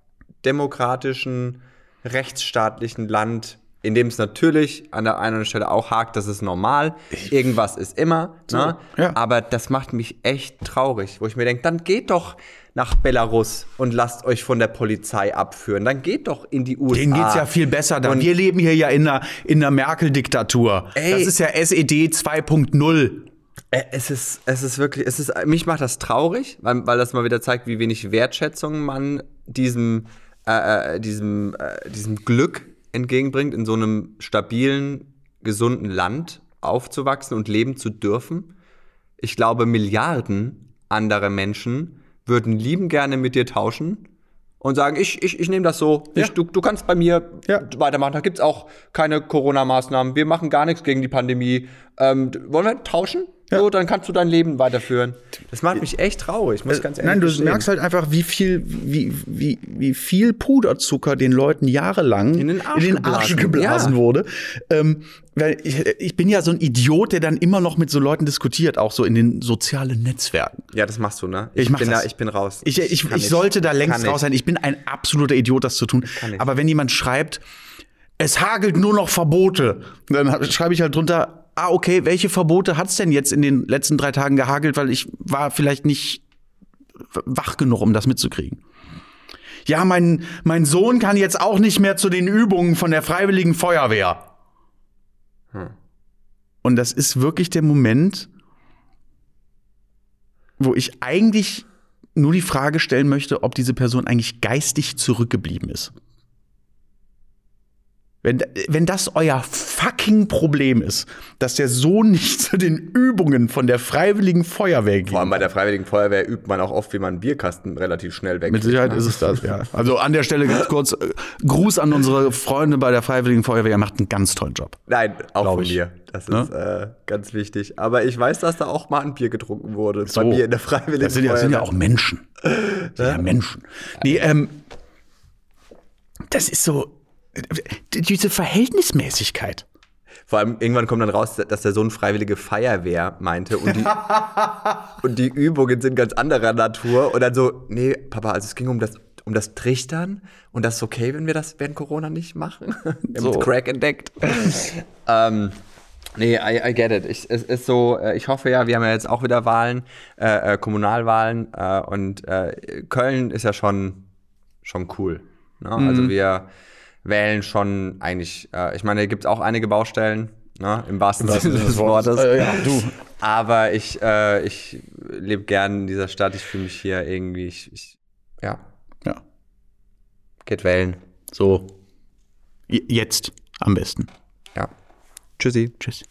demokratischen, rechtsstaatlichen Land, in dem es natürlich an der einen oder anderen Stelle auch hakt, das ist normal, irgendwas ist immer, ne? ja. aber das macht mich echt traurig, wo ich mir denke, dann geht doch nach Belarus und lasst euch von der Polizei abführen, dann geht doch in die USA. Denen geht's ja viel besser da. Und- Wir leben hier ja in einer, in einer Merkel-Diktatur. Das ist ja SED 2.0. Äh, Es ist, es ist wirklich, es ist, mich macht das traurig, weil, weil das mal wieder zeigt, wie wenig Wertschätzung man diesem, äh, äh, diesem, äh, diesem Glück entgegenbringt, in so einem stabilen, gesunden Land aufzuwachsen und leben zu dürfen. Ich glaube, Milliarden andere Menschen würden lieben gerne mit dir tauschen und sagen, ich, ich, ich nehme das so, Ja. ich, du, du kannst bei mir Ja. weitermachen. Da gibt es auch keine Corona-Maßnahmen. Wir machen gar nichts gegen die Pandemie. Ähm, wollen wir tauschen? Ja. So, dann kannst du dein Leben weiterführen. Das macht mich echt traurig, muss ich ganz ehrlich Nein, du gestehen. merkst halt einfach, wie viel, wie, wie, wie viel Puderzucker den Leuten jahrelang In den Arsch geblasen. geblasen Ja. wurde. Ähm, weil ich, ich bin ja so ein Idiot, der dann immer noch mit so Leuten diskutiert, auch so in den sozialen Netzwerken. Ja, das machst du, ne? Ich mach bin das. Da, ich bin raus. Ich, ich, ich, kann sollte da längst Kann raus sein. Ich bin ein absoluter Idiot, das zu tun. Ich. Aber wenn jemand schreibt, es hagelt nur noch Verbote, dann schreibe ich halt drunter, ah, okay, welche Verbote hat's denn jetzt in den letzten drei Tagen gehagelt, weil ich war vielleicht nicht wach genug, um das mitzukriegen. Ja, mein, mein Sohn kann jetzt auch nicht mehr zu den Übungen von der Freiwilligen Feuerwehr. Und das ist wirklich der Moment, wo ich eigentlich nur die Frage stellen möchte, ob diese Person eigentlich geistig zurückgeblieben ist. Wenn, wenn das euer fucking Problem ist, dass der Sohn nicht zu den Übungen von der Freiwilligen Feuerwehr geht. Vor allem bei der Freiwilligen Feuerwehr übt man auch oft, wie man einen Bierkasten relativ schnell weg. Mit Sicherheit ist es das, ja. Also an der Stelle ganz kurz äh, Gruß an unsere Freunde bei der Freiwilligen Feuerwehr. Ihr macht einen ganz tollen Job. Nein, auch von ich. mir. Das Ne? ist äh, ganz wichtig. Aber ich weiß, dass da auch mal ein Bier getrunken wurde. Bei So. mir in der Freiwilligen Das sind ja, das sind ja Feuerwehr. auch Menschen. Das sind ja Menschen. Nee, ähm, das ist so, diese Verhältnismäßigkeit. Vor allem irgendwann kommt dann raus, dass der Sohn Freiwillige Feuerwehr meinte und die, und die Übungen sind ganz anderer Natur. Und dann so, nee, Papa, also es ging um das, um das Trichtern und das ist okay, wenn wir das während Corona nicht machen. Wir haben So. das Crack entdeckt. ähm, nee, I, I get it. Ich, es ist so, äh, ich hoffe ja, wir haben ja jetzt auch wieder Wahlen, äh, äh, Kommunalwahlen äh, und äh, Köln ist ja schon, schon cool. Ne? Also wir wählen schon eigentlich, äh, ich meine, gibt es auch einige Baustellen, ne? im wahrsten Sinne des Wortes. Äh, ja, du. Aber ich, äh, ich lebe gern in dieser Stadt, ich fühle mich hier irgendwie, ich, ich, ja, Ja, geht wählen. so. Jetzt am besten. Ja. Tschüssi. Tschüss.